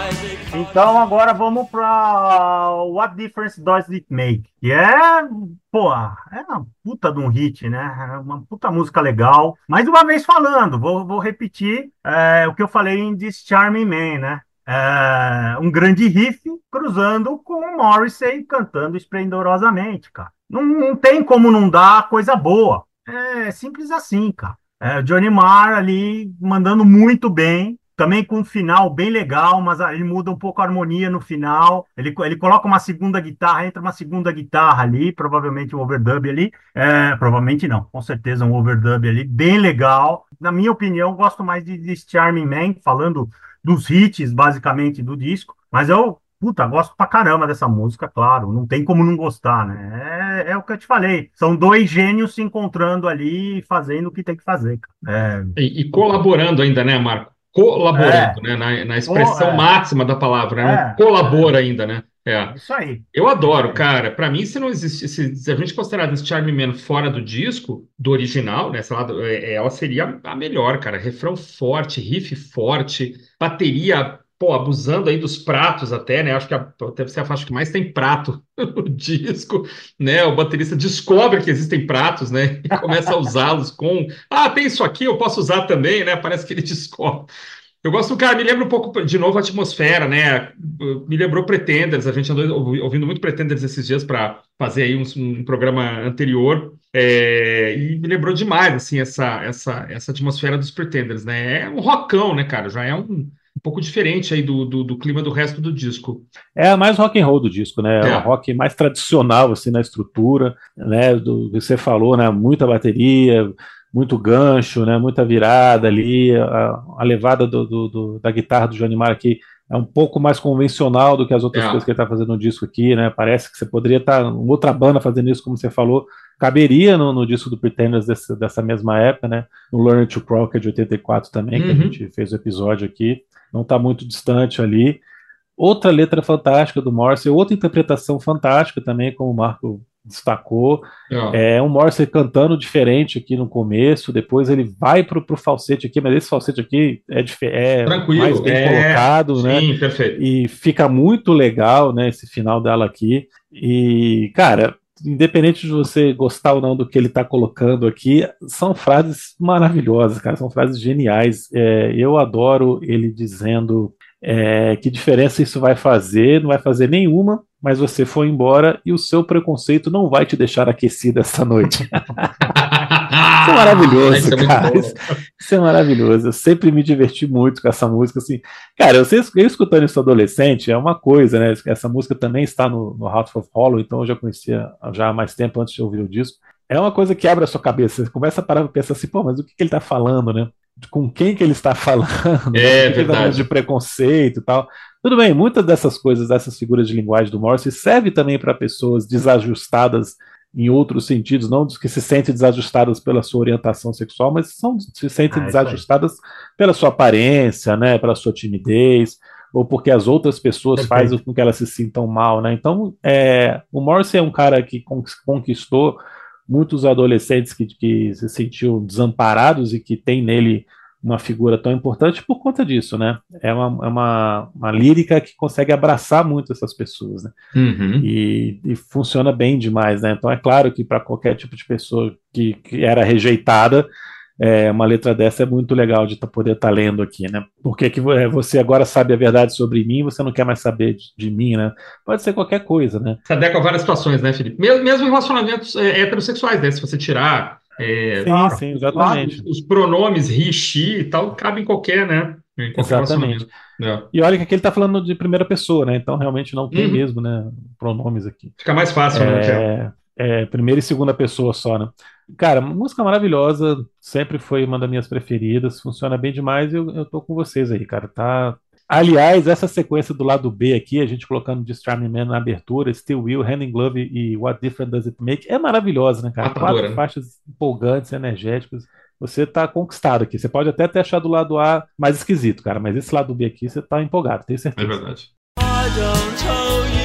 Então agora vamos para What Difference Does It Make? Que é, pô, é uma puta de um hit, né? É uma puta música legal. Mais uma vez falando, vou, vou repetir é, o que eu falei em This Charming Man, né? é, um grande riff cruzando com o Morrissey cantando esplendorosamente, cara. Não, não, tem como não dar coisa boa. É simples assim, cara. É, Johnny Marr ali mandando muito bem. também com um final bem legal, mas ele muda um pouco a harmonia no final. Ele, ele coloca uma segunda guitarra, entra uma segunda guitarra ali, provavelmente um overdub ali. É, provavelmente não, com certeza um overdub ali, bem legal. Na minha opinião, gosto mais de, de Charming Man, falando dos hits, basicamente, do disco. Mas eu, puta, gosto pra caramba dessa música, claro. Não tem como não gostar, né? É, é o que eu te falei. São dois gênios se encontrando ali e fazendo o que tem que fazer. É... E, e colaborando ainda, né, Marco? Colaborando, é. né? Na, na expressão é. máxima da palavra, né? É. Colabora ainda, né? É. Isso aí. Eu adoro, cara. Para mim, se não existisse, se a gente considerar esse Charme Man fora do disco, do original, né? Sei lá, ela seria a melhor, cara. Refrão forte, riff forte, bateria pô, abusando aí dos pratos até, né? Acho que a, deve ser a faixa que mais tem prato [LAUGHS] no disco, né? O baterista descobre que existem pratos, né? E começa a usá-los com, ah, tem isso aqui, eu posso usar também, né? Parece que ele [LAUGHS] descobre. Eu gosto cara, me lembra um pouco, de novo, a atmosfera, né? Me lembrou Pretenders, a gente andou ouvindo muito Pretenders esses dias para fazer aí um, um programa anterior, é, e me lembrou demais, assim, essa, essa, essa atmosfera dos Pretenders, né? É um rockão, né, cara? Já é um pouco diferente aí do, do, do, clima do resto do disco. É mais rock and roll do disco, né? É. O rock mais tradicional assim na estrutura, né? Do que você falou, né? Muita bateria, muito gancho, né? Muita virada ali, a, a levada do, do, da guitarra do Johnny Marr aqui é um pouco mais convencional do que as outras é. coisas que ele está fazendo no disco aqui, né? Parece que você poderia estar tá, outra banda fazendo isso, como você falou, caberia no, no disco do Pretenders desse, dessa mesma época, né? No Learn to Crawl, que é de 84 também, uhum. que a uhum. gente fez o episódio aqui não está muito distante ali. Outra letra fantástica do Morse, outra interpretação fantástica também, como o Marco destacou. É, é um Morse cantando diferente aqui no começo, depois ele vai para o falsete aqui, mas esse falsete aqui é, é mais bem é, colocado, né? Sim, perfeito. E fica muito legal, né, esse final dela aqui. E, cara, independente de você gostar ou não do que ele está colocando aqui, são frases maravilhosas, cara, são frases geniais. É, eu adoro ele dizendo é, que diferença isso vai fazer, não vai fazer nenhuma, mas você foi embora e o seu preconceito não vai te deixar aquecido essa noite. [LAUGHS] Isso é maravilhoso, isso é cara. Isso, isso, é maravilhoso. Eu sempre me diverti muito com essa música. Assim, cara, eu, eu escutando isso adolescente é uma coisa, né? Essa música também está no, no House of Hollow, então eu já conhecia já há mais tempo antes de ouvir o disco. É uma coisa que abre a sua cabeça. Você começa a parar e pensar assim, pô, mas o que, que ele está falando, né? Com quem que ele está falando? É, né? verdade. de preconceito e tal. Tudo bem, muitas dessas coisas, dessas figuras de linguagem do Morse, serve também para pessoas desajustadas em outros sentidos, não dos que se sentem desajustadas pela sua orientação sexual, mas são, se sentem ah, desajustadas pela sua aparência, né, pela sua timidez, ou porque as outras pessoas Perfeito. fazem com que elas se sintam mal, né? Então, é, o Morrissey é um cara que conquistou muitos adolescentes que, que se sentiam desamparados e que tem nele uma figura tão importante por conta disso, né? É uma, é uma, uma lírica que consegue abraçar muito essas pessoas, né? Uhum. E, e, funciona bem demais, né? Então é claro que para qualquer tipo de pessoa que, que era rejeitada, é, uma letra dessa é muito legal de tá, poder estar tá lendo aqui, né? Porque que é, você agora sabe a verdade sobre mim, você não quer mais saber de, de mim, né? Pode ser qualquer coisa, né? Se adequa a várias situações, né, Felipe? Mesmo, mesmo em relacionamentos é, heterossexuais, né? Se você tirar é, sim, claro, sim, exatamente. Claro, os pronomes he, she e tal cabem em qualquer, né? Em qualquer exatamente. É. E olha que aqui ele está falando de primeira pessoa, né? Então realmente não tem uhum. mesmo, né? Pronomes aqui. Fica mais fácil, né, é, né? É, primeira e segunda pessoa só, né? Cara, música maravilhosa, sempre foi uma das minhas preferidas, funciona bem demais e eu, eu tô com vocês aí, cara. Tá, Aliás, essa sequência do lado B aqui, a gente colocando de Starman Man na abertura, Still Will, Hand in Glove e What Difference Does It Make, é maravilhosa, né, cara? Matadora, Quatro né? faixas empolgantes, energéticas. Você tá conquistado aqui. Você pode até ter achado o lado A mais esquisito, cara, mas esse lado B aqui você tá empolgado, tenho certeza. É verdade. E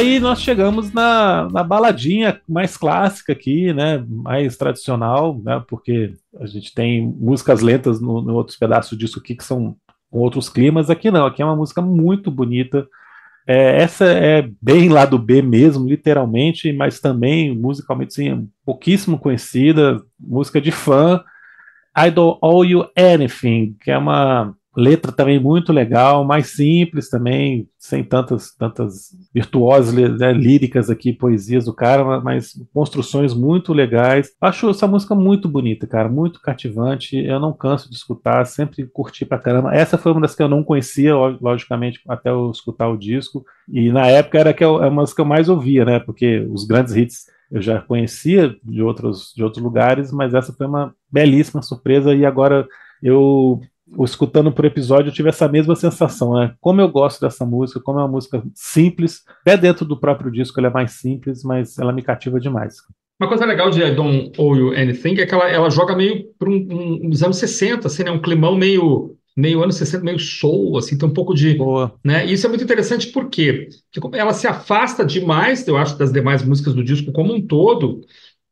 aí nós chegamos na, na baladinha mais clássica aqui, né? Mais tradicional, né? Porque a gente tem músicas lentas no, no outros pedaços disso aqui que são com outros climas. Aqui não, aqui é uma música muito bonita. É, essa é bem lá do B mesmo, literalmente, mas também musicalmente sim, pouquíssimo conhecida, música de fã. I Don't Owe You Anything, que é uma letra também muito legal, mais simples também, sem tantas tantas virtuosas né, líricas aqui, poesias do cara, mas construções muito legais. Acho essa música muito bonita, cara, muito cativante. Eu não canso de escutar, sempre curti pra caramba. Essa foi uma das que eu não conhecia, logicamente, até eu escutar o disco. E na época era que é uma das que eu mais ouvia, né? Porque os grandes hits eu já conhecia de outros, de outros lugares, mas essa foi uma belíssima surpresa e agora eu escutando por episódio, eu tive essa mesma sensação, né? Como eu gosto dessa música, como é uma música simples, até dentro do próprio disco ela é mais simples, mas ela me cativa demais. Uma coisa legal de I Don't Owe You Anything é que ela, ela joga meio para um, um, uns anos 60, assim, né? Um climão meio meio anos 60, meio soul, assim, tem um pouco de. Boa. Né? E isso é muito interessante porque ela se afasta demais, eu acho, das demais músicas do disco como um todo,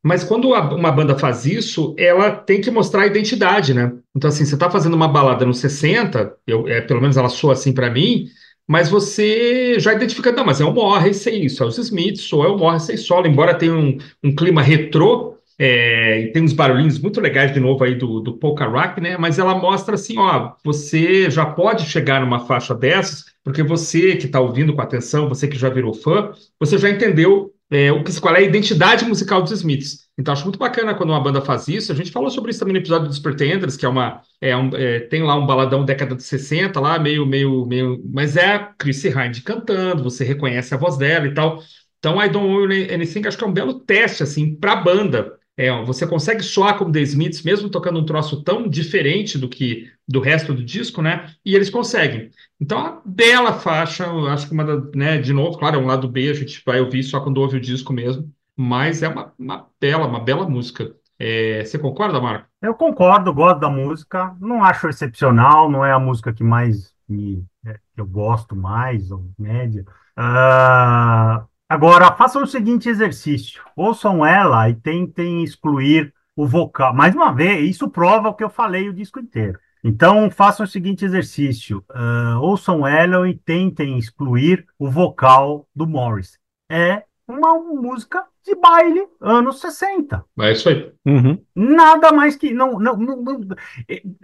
mas quando uma banda faz isso, ela tem que mostrar a identidade, né? Então, assim, você está fazendo uma balada nos 60, eu, é, pelo menos ela soa assim para mim, mas você já identifica, não, mas é o Morrissey, isso é os Smiths, ou é o Morrissey solo, embora tenha um, um clima retrô, é, e tem uns barulhinhos muito legais de novo aí do, do Polka Rock, né? Mas ela mostra assim, ó, você já pode chegar numa faixa dessas, porque você que está ouvindo com atenção, você que já virou fã, você já entendeu é, o que, qual é a identidade musical dos Smiths. Então, acho muito bacana quando uma banda faz isso. A gente falou sobre isso também no episódio dos Pretenders, que é uma. É um, é, tem lá um baladão década de 60, lá, meio, meio, meio. Mas é a Chrissy Hind cantando, você reconhece a voz dela e tal. Então, I Don't Owe Anything, acho que é um belo teste, assim, para a banda. É, você consegue soar como The Smiths, mesmo tocando um troço tão diferente do que do resto do disco, né? E eles conseguem. Então, uma bela faixa, acho que uma da, né, de novo, claro, é um lado B, a gente vai ouvir só quando ouve o disco mesmo, mas é uma, uma bela, uma bela música. É, você concorda, Marco? Eu concordo, gosto da música, não acho excepcional, não é a música que mais me, é, que eu gosto mais, ou média. Uh, Agora, façam o seguinte exercício: ouçam ela e tentem excluir o vocal. Mais uma vez, isso prova o que eu falei o disco inteiro. Então, façam o seguinte exercício: uh, ouçam ela e tentem excluir o vocal do Morris. É uma música de baile, anos 60. É isso aí. Uhum. Nada mais que. Não, não, não, não,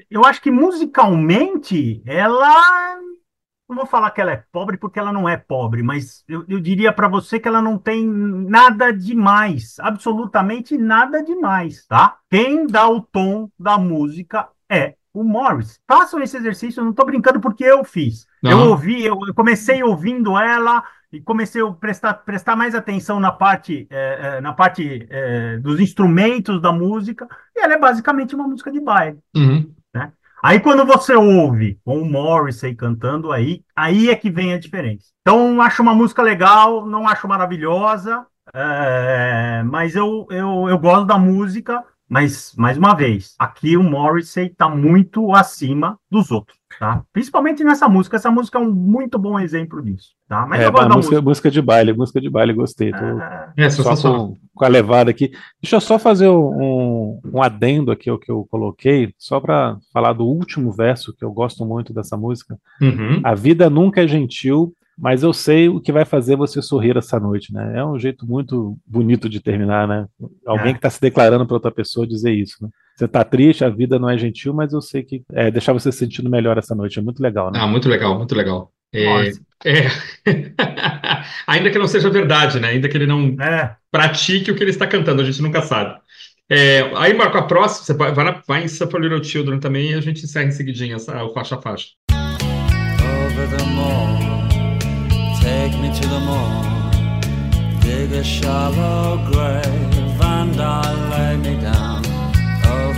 eu acho que musicalmente ela não vou falar que ela é pobre porque ela não é pobre, mas eu, eu diria para você que ela não tem nada demais, absolutamente nada demais, tá? Quem dá o tom da música é o Morris. Façam esse exercício, eu não estou brincando porque eu fiz. Não. Eu ouvi, eu, comecei ouvindo ela e comecei a prestar, prestar mais atenção na parte, é, na parte é, dos instrumentos da música, e ela é basicamente uma música de baile. Uhum. Aí quando você ouve o Morrissey cantando aí, aí é que vem a diferença. Então acho uma música legal, não acho maravilhosa, é, mas eu, eu, eu gosto da música, mas mais uma vez, aqui o Morrissey está muito acima dos outros tá? Principalmente nessa música, essa música é um muito bom exemplo disso, tá? Mas é, música, música. música. de baile, música de baile, gostei. Tô é, é só com, com, a levada aqui. Deixa eu só fazer um, um adendo aqui ao que eu coloquei, só para falar do último verso, que eu gosto muito dessa música. Uhum. A vida nunca é gentil, mas eu sei o que vai fazer você sorrir essa noite, né? É um jeito muito bonito de terminar, né? Alguém é. que está se declarando para outra pessoa dizer isso, né? Você tá triste, a vida não é gentil, mas eu sei que é deixar você se sentindo melhor essa noite. É muito legal, né? Ah, muito legal, muito legal. É, é... [LAUGHS] Ainda que não seja verdade, né? Ainda que ele não é. pratique o que ele está cantando, a gente nunca sabe. É, aí, Marco, a próxima, você vai, vai, vai em Suffer Little Children também e a gente encerra em seguidinha o faixa a faixa. Over the moon, take me to the moon, dig a shallow grave and I'll lay me down.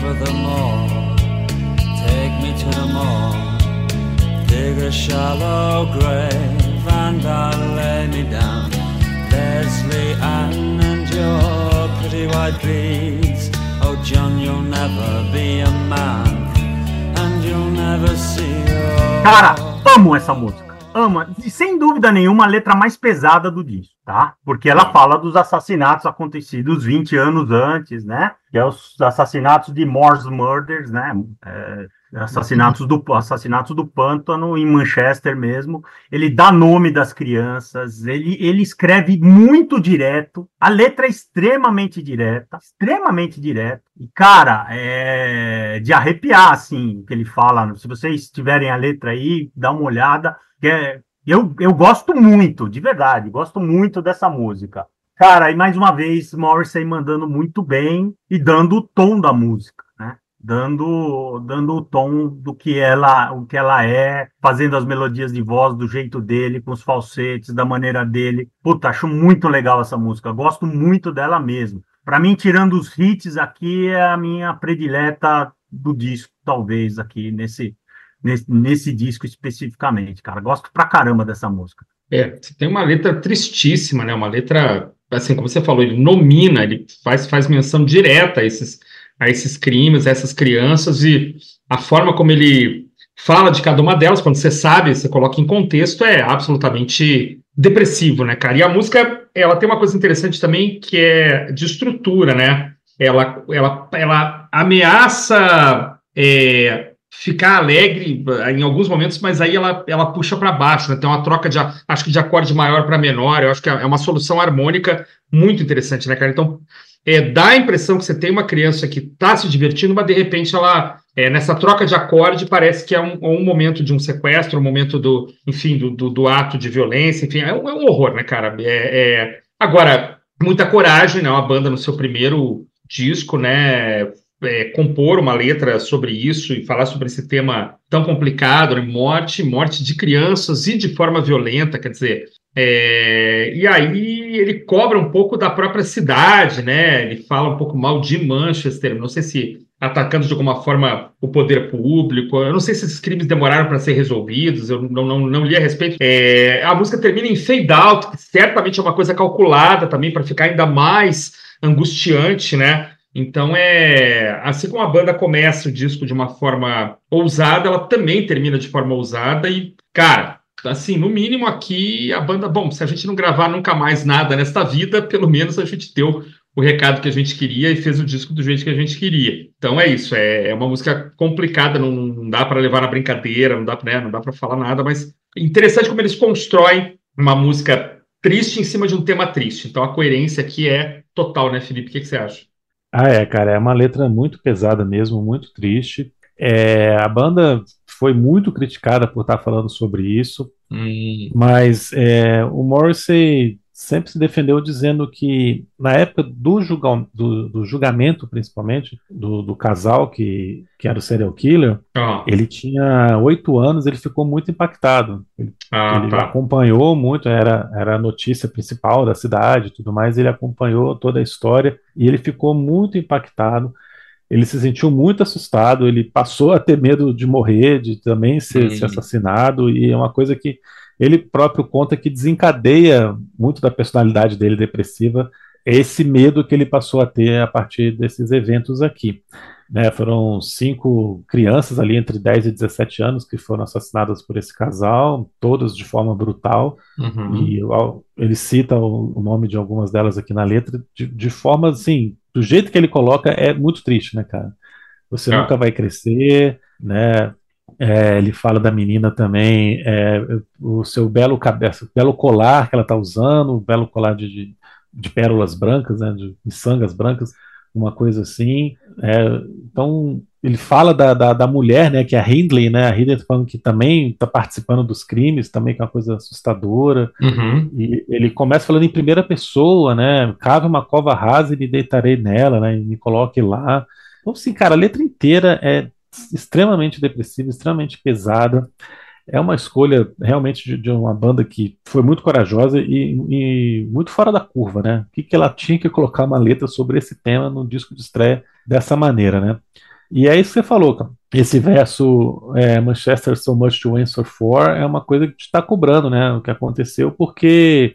Over the moor. Take me to the moor. Dig a shallow grave and I'll lay me down. Leslie Ann and your pretty white beads. Oh, John, you'll never be a man. And you'll never see your. Cara, amo essa música. Ama, sem dúvida nenhuma, a letra mais pesada do disco. Tá? Porque ela fala dos assassinatos acontecidos 20 anos antes, né? Que é os assassinatos de Morse Murders, né? É, assassinatos do assassinatos do pântano em Manchester mesmo. Ele dá nome das crianças, ele, ele escreve muito direto, a letra é extremamente direta, extremamente direta. E cara, é de arrepiar assim, que ele fala. Se vocês tiverem a letra aí, dá uma olhada, que é eu, eu gosto muito, de verdade, gosto muito dessa música. Cara, e mais uma vez, Morrissey mandando muito bem e dando o tom da música, né? Dando, dando o tom do que ela, o que ela é, fazendo as melodias de voz do jeito dele, com os falsetes, da maneira dele. Puta, acho muito legal essa música, gosto muito dela mesmo. Para mim, tirando os hits aqui, é a minha predileta do disco, talvez, aqui nesse, nesse, nesse disco especificamente, cara. Gosto pra caramba dessa música. É, tem uma letra tristíssima, né? Uma letra, assim, como você falou, ele nomina, ele faz, faz menção direta a esses, a esses crimes, a essas crianças, e a forma como ele fala de cada uma delas, quando você sabe, você coloca em contexto, é absolutamente depressivo, né, cara? E a música, ela tem uma coisa interessante também, que é de estrutura, né? Ela, ela, ela ameaça é, ficar alegre em alguns momentos, mas aí ela, ela puxa para baixo, né? Tem uma troca de, acho que de acorde maior para menor, eu acho que é uma solução harmônica muito interessante, né, cara? Então, é, dá a impressão que você tem uma criança que está se divertindo, mas de repente ela, é, nessa troca de acorde, parece que é um, um, momento de um sequestro, um momento do, enfim, do, do, do ato de violência, enfim, é um, é um horror, né, cara? É, é, Agora, muita coragem, né? Uma banda no seu primeiro disco, né? É, compor uma letra sobre isso e falar sobre esse tema tão complicado, né? morte, morte de crianças e de forma violenta, quer dizer, é, e aí ele cobra um pouco da própria cidade, né? Ele fala um pouco mal de Manchester, não sei se atacando de alguma forma o poder público. Eu não sei se esses crimes demoraram para ser resolvidos, eu não, não, não li a respeito. É, a música termina em fade out, que certamente é uma coisa calculada também para ficar ainda mais angustiante, né? Então é assim como a banda começa o disco de uma forma ousada, ela também termina de forma ousada e, cara, assim, no mínimo aqui a banda, bom, se a gente não gravar nunca mais nada nesta vida, pelo menos a gente deu o recado que a gente queria e fez o disco do jeito que a gente queria. Então é isso, é, é uma música complicada, não, não dá para levar na brincadeira, não dá, né, não dá para falar nada, mas interessante como eles constroem uma música triste em cima de um tema triste. Então a coerência aqui é total, né, Felipe? O que, que você acha? Ah, é, cara, é uma letra muito pesada mesmo, muito triste. É, a banda foi muito criticada por estar falando sobre isso, hum. mas é, o Morrissey sempre se defendeu dizendo que na época do, julga, do, do julgamento, principalmente, do, do, casal que, que era o serial killer, ah. ele tinha oito anos, ele ficou muito impactado. Ele, ah, ele tá. acompanhou muito, era, era a notícia principal da cidade e tudo mais, ele acompanhou toda a história e ele ficou muito impactado. Ele se sentiu muito assustado, ele passou a ter medo de morrer, de também ser, ser assassinado, e é uma coisa que ele próprio conta que desencadeia muito da personalidade dele depressiva, é esse medo que ele passou a ter a partir desses eventos aqui. Né, foram cinco crianças ali entre 10 e 17 anos que foram assassinadas por esse casal, todas de forma brutal, Uhum. e ele cita o, o nome de algumas delas aqui na letra, de, de forma assim, do jeito que ele coloca, é muito triste, né, cara? Você Ah. nunca vai crescer, né? É, ele fala da menina também, é, o seu belo cabeça, belo colar que ela está usando, o belo colar de, de, de pérolas brancas, né, de miçangas brancas, uma coisa assim. É, então ele fala da, da, da mulher, né, que é a Hindley, né, a Hindley tá falando que também está participando dos crimes, também que é uma coisa assustadora. Uhum. E ele começa falando em primeira pessoa, né? Cave uma cova rasa e me deitarei nela, né? E me coloque lá. Então, assim, cara, a letra inteira é extremamente depressiva, extremamente pesada. É uma escolha realmente de, de uma banda que foi muito corajosa e, e muito fora da curva, né? O que, que ela tinha que colocar uma letra sobre esse tema no disco de estreia dessa maneira, né? E é isso que você falou, cara. Esse verso é, Manchester so much to answer for é uma coisa que te está cobrando, né? O que aconteceu, porque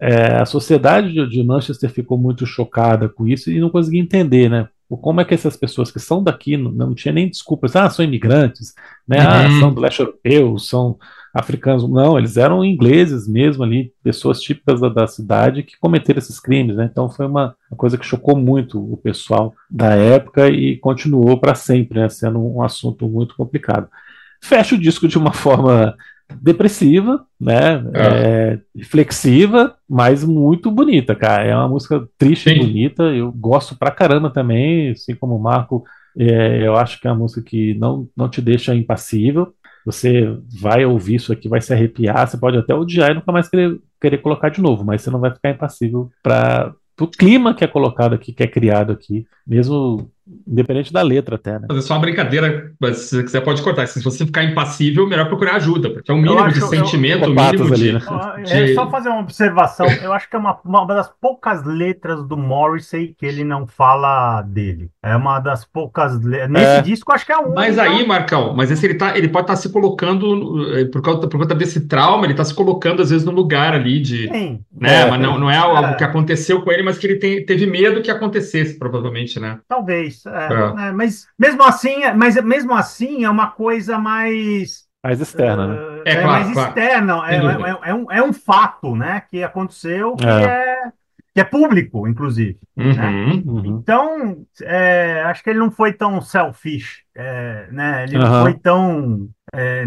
é, a sociedade de, de Manchester ficou muito chocada com isso e não conseguia entender, né? Como é que essas pessoas que são daqui não, não tinha nem desculpas, ah, são imigrantes, né? Ah, Uhum. são do leste europeu, são africanos. Não, eles eram ingleses mesmo ali, pessoas típicas da, da cidade que cometeram esses crimes, né? Então foi uma, uma coisa que chocou muito o pessoal da época e continuou para sempre, né? Sendo um assunto muito complicado. Fecha o disco de uma [LAUGHS] forma depressiva, né? É. reflexiva, mas muito bonita, cara. É uma música triste Sim. e bonita. Eu gosto pra caramba também, assim como o Marco. É, eu acho que é uma música que não, não te deixa impassível. Você vai ouvir isso aqui, vai se arrepiar, você pode até odiar e nunca mais querer, querer colocar de novo, mas você não vai ficar impassível para o clima que é colocado aqui, que é criado aqui, mesmo Independente da letra, até, né? Fazer só uma brincadeira, mas se você quiser, pode cortar. Se você ficar impassível, melhor procurar ajuda, porque é um mínimo acho, de sentimento, o mínimo de, ali, né? de... É só fazer uma observação. Eu acho que é uma, uma das poucas letras do Morrissey que ele não fala dele. É uma das poucas. Nesse é. disco, acho que é um. Mas aí, Marcão, mas esse ele, tá, ele pode estar tá se colocando, eh, por conta, por conta desse trauma, ele está se colocando, às vezes, no lugar ali de. Sim. Né? É, mas não, não é algo é. que aconteceu com ele, mas que ele tem, teve medo que acontecesse, provavelmente, né? Talvez. É, é. mas mesmo assim, é, mas mesmo assim é uma coisa mais mais externa, né? É, é claro, mais claro. externa, é, é, é, um, é um fato, né, que aconteceu, que é, que é público, inclusive. Uhum, né? uhum. Então, acho que ele não foi tão selfish, né? Ele uhum. não foi tão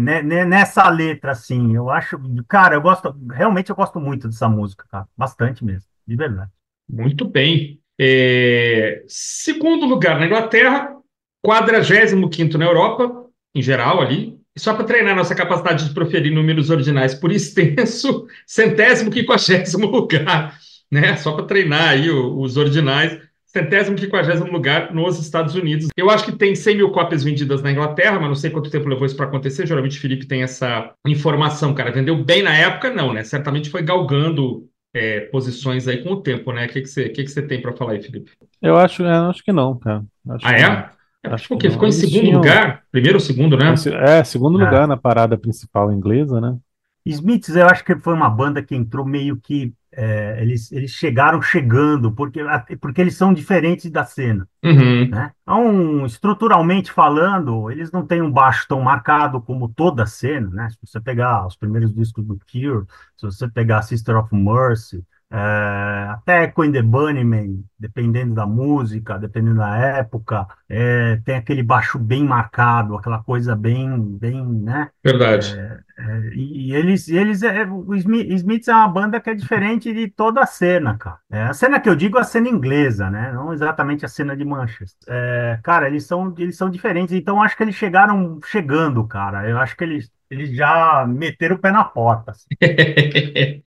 né, nessa letra assim. Eu acho, cara, eu gosto, realmente eu gosto muito dessa música, cara, bastante mesmo, de verdade. Muito bem. É, segundo lugar na Inglaterra, 45 na Europa, em geral ali. Só para treinar nossa capacidade de proferir números ordinais por extenso, [LAUGHS] centésimo quinquagésimo lugar, né? Só para treinar aí os ordinais, centésimo quinquagésimo lugar nos Estados Unidos. Eu acho que tem 100 mil cópias vendidas na Inglaterra, mas não sei quanto tempo levou isso para acontecer. Geralmente o Felipe tem essa informação, cara. Vendeu bem na época? Não, né? Certamente foi galgando é, posições aí com o tempo, né? O que, que, você, que, que você tem para falar aí, Felipe? Eu acho, eu acho que não, cara. Acho ah, é? é acho Porque ficou em segundo tinham... lugar? Primeiro ou segundo, né? É, segundo é. lugar na parada principal inglesa, né? Smiths, eu acho que foi uma banda que entrou meio que é, eles, eles chegaram chegando, porque, porque eles são diferentes da cena. Uhum. Né? Então, estruturalmente falando, eles não têm um baixo tão marcado como toda a cena. Né? Se você pegar os primeiros discos do Cure, se você pegar Sister of Mercy, é, até Queen the Bunnyman, dependendo da música, dependendo da época, é, tem aquele baixo bem marcado, aquela coisa bem, bem, né? Verdade. É, é e, e, eles, eles é, o Smiths é uma banda que é diferente de toda a cena, cara. É, a cena que eu digo é a cena inglesa, né? Não exatamente a cena de Manchester. Cara, eles são, eles são diferentes, então acho que eles chegaram chegando, cara. Eu acho que eles, eles já meteram o pé na porta. Assim. [LAUGHS]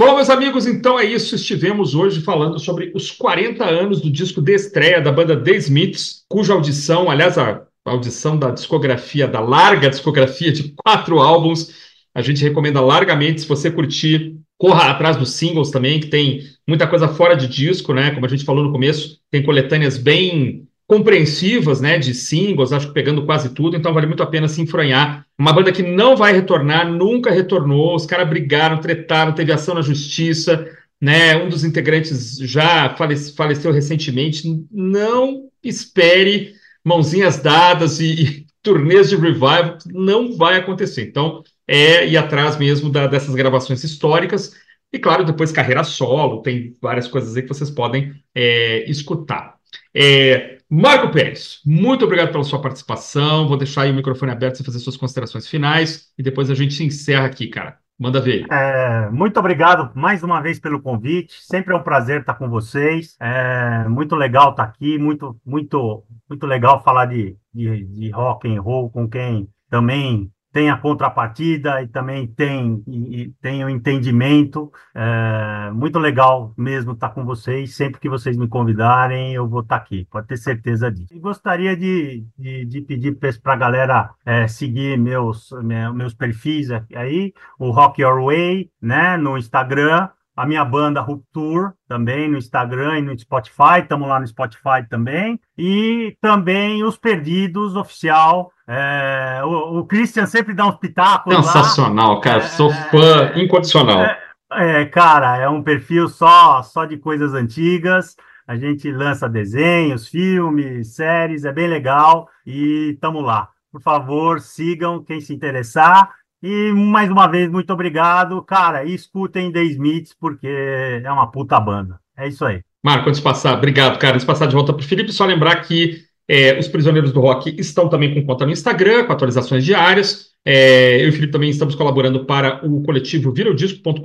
Bom, meus amigos, então é isso. Estivemos hoje falando sobre os 40 anos do disco de estreia da banda The Smiths, cuja audição, aliás, a audição da discografia, da larga discografia de quatro álbuns, a gente recomenda largamente. Se você curtir, corra atrás dos singles também, que tem muita coisa fora de disco, né? Como a gente falou no começo, tem coletâneas bem compreensivas, né, de singles, acho que pegando quase tudo, então vale muito a pena se enfronhar. Uma banda que não vai retornar, nunca retornou, os caras brigaram, tretaram, teve ação na justiça, né, um dos integrantes já falece, faleceu recentemente, não espere mãozinhas dadas e, e [LAUGHS] turnês de revival, não vai acontecer. Então, é ir atrás mesmo da, dessas gravações históricas, e claro, depois carreira solo, tem várias coisas aí que vocês podem é, escutar. É, Marco Pérez, muito obrigado pela sua participação. Vou deixar aí o microfone aberto para fazer suas considerações finais e depois a gente encerra aqui, cara. Manda ver. É, muito obrigado mais uma vez pelo convite. Sempre é um prazer estar com vocês. É muito legal estar aqui. Muito, muito, muito legal falar de, de, de rock and roll com quem também tem a contrapartida e também tem, e, tem o entendimento. É muito legal mesmo estar com vocês. Sempre que vocês me convidarem, eu vou estar aqui, pode ter certeza disso. E gostaria de, de, de pedir para a galera é, seguir meus, meus perfis aí, o Rock Your Way, né, no Instagram, a minha banda Rupture também no Instagram e no Spotify, estamos lá no Spotify também. E também os Perdidos oficial. É, o, o, Christian sempre dá uns pitacos. Sensacional, lá. cara. É, Sou fã incondicional. É, é, cara, é um perfil só, só de coisas antigas. A gente lança desenhos, filmes, séries, é bem legal e estamos lá. Por favor, sigam quem se interessar. E mais uma vez, muito obrigado. Cara, escutem The Smiths, porque é uma puta banda. É isso aí. Marco, antes de passar, obrigado, cara. Antes de passar de volta para o Felipe, só lembrar que é, os Prisioneiros do Rock estão também com conta no Instagram, com atualizações diárias. É, eu e o Felipe também estamos colaborando para o coletivo virodisco.com.br,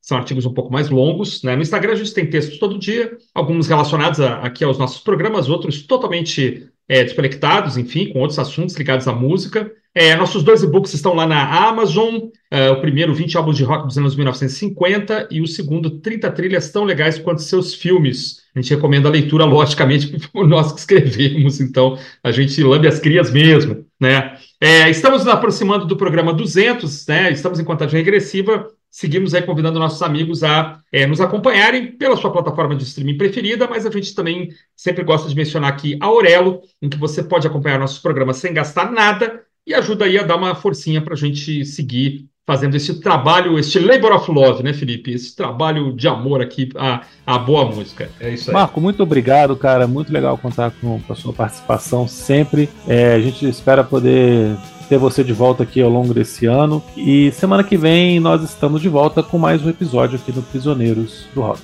são artigos um pouco mais longos. Né? No Instagram a gente tem textos todo dia, alguns relacionados a, aqui aos nossos programas, outros totalmente é, desconectados, enfim, com outros assuntos ligados à música. É, nossos dois e-books estão lá na Amazon. É, o primeiro, 20 álbuns de rock dos anos 1950, e o segundo, 30 trilhas tão legais quanto seus filmes. A gente recomenda a leitura, logicamente, [LAUGHS] por nós que escrevemos, então a gente lambe as crias mesmo, né? É, estamos nos aproximando do programa 200, né? Estamos em contagem regressiva. Seguimos aí convidando nossos amigos a é, nos acompanharem pela sua plataforma de streaming preferida, mas a gente também sempre gosta de mencionar aqui a Aurelo, em que você pode acompanhar nossos programas sem gastar nada e ajuda aí a dar uma forcinha para a gente seguir fazendo esse trabalho, este labor of love, né, Felipe? Esse trabalho de amor aqui à, à boa música. É isso aí. Marco, muito obrigado, cara. Muito legal contar com, com a sua participação sempre. É, a gente espera poder ter você de volta aqui ao longo desse ano. E semana que vem nós estamos de volta com mais um episódio aqui do Prisioneiros do Rock.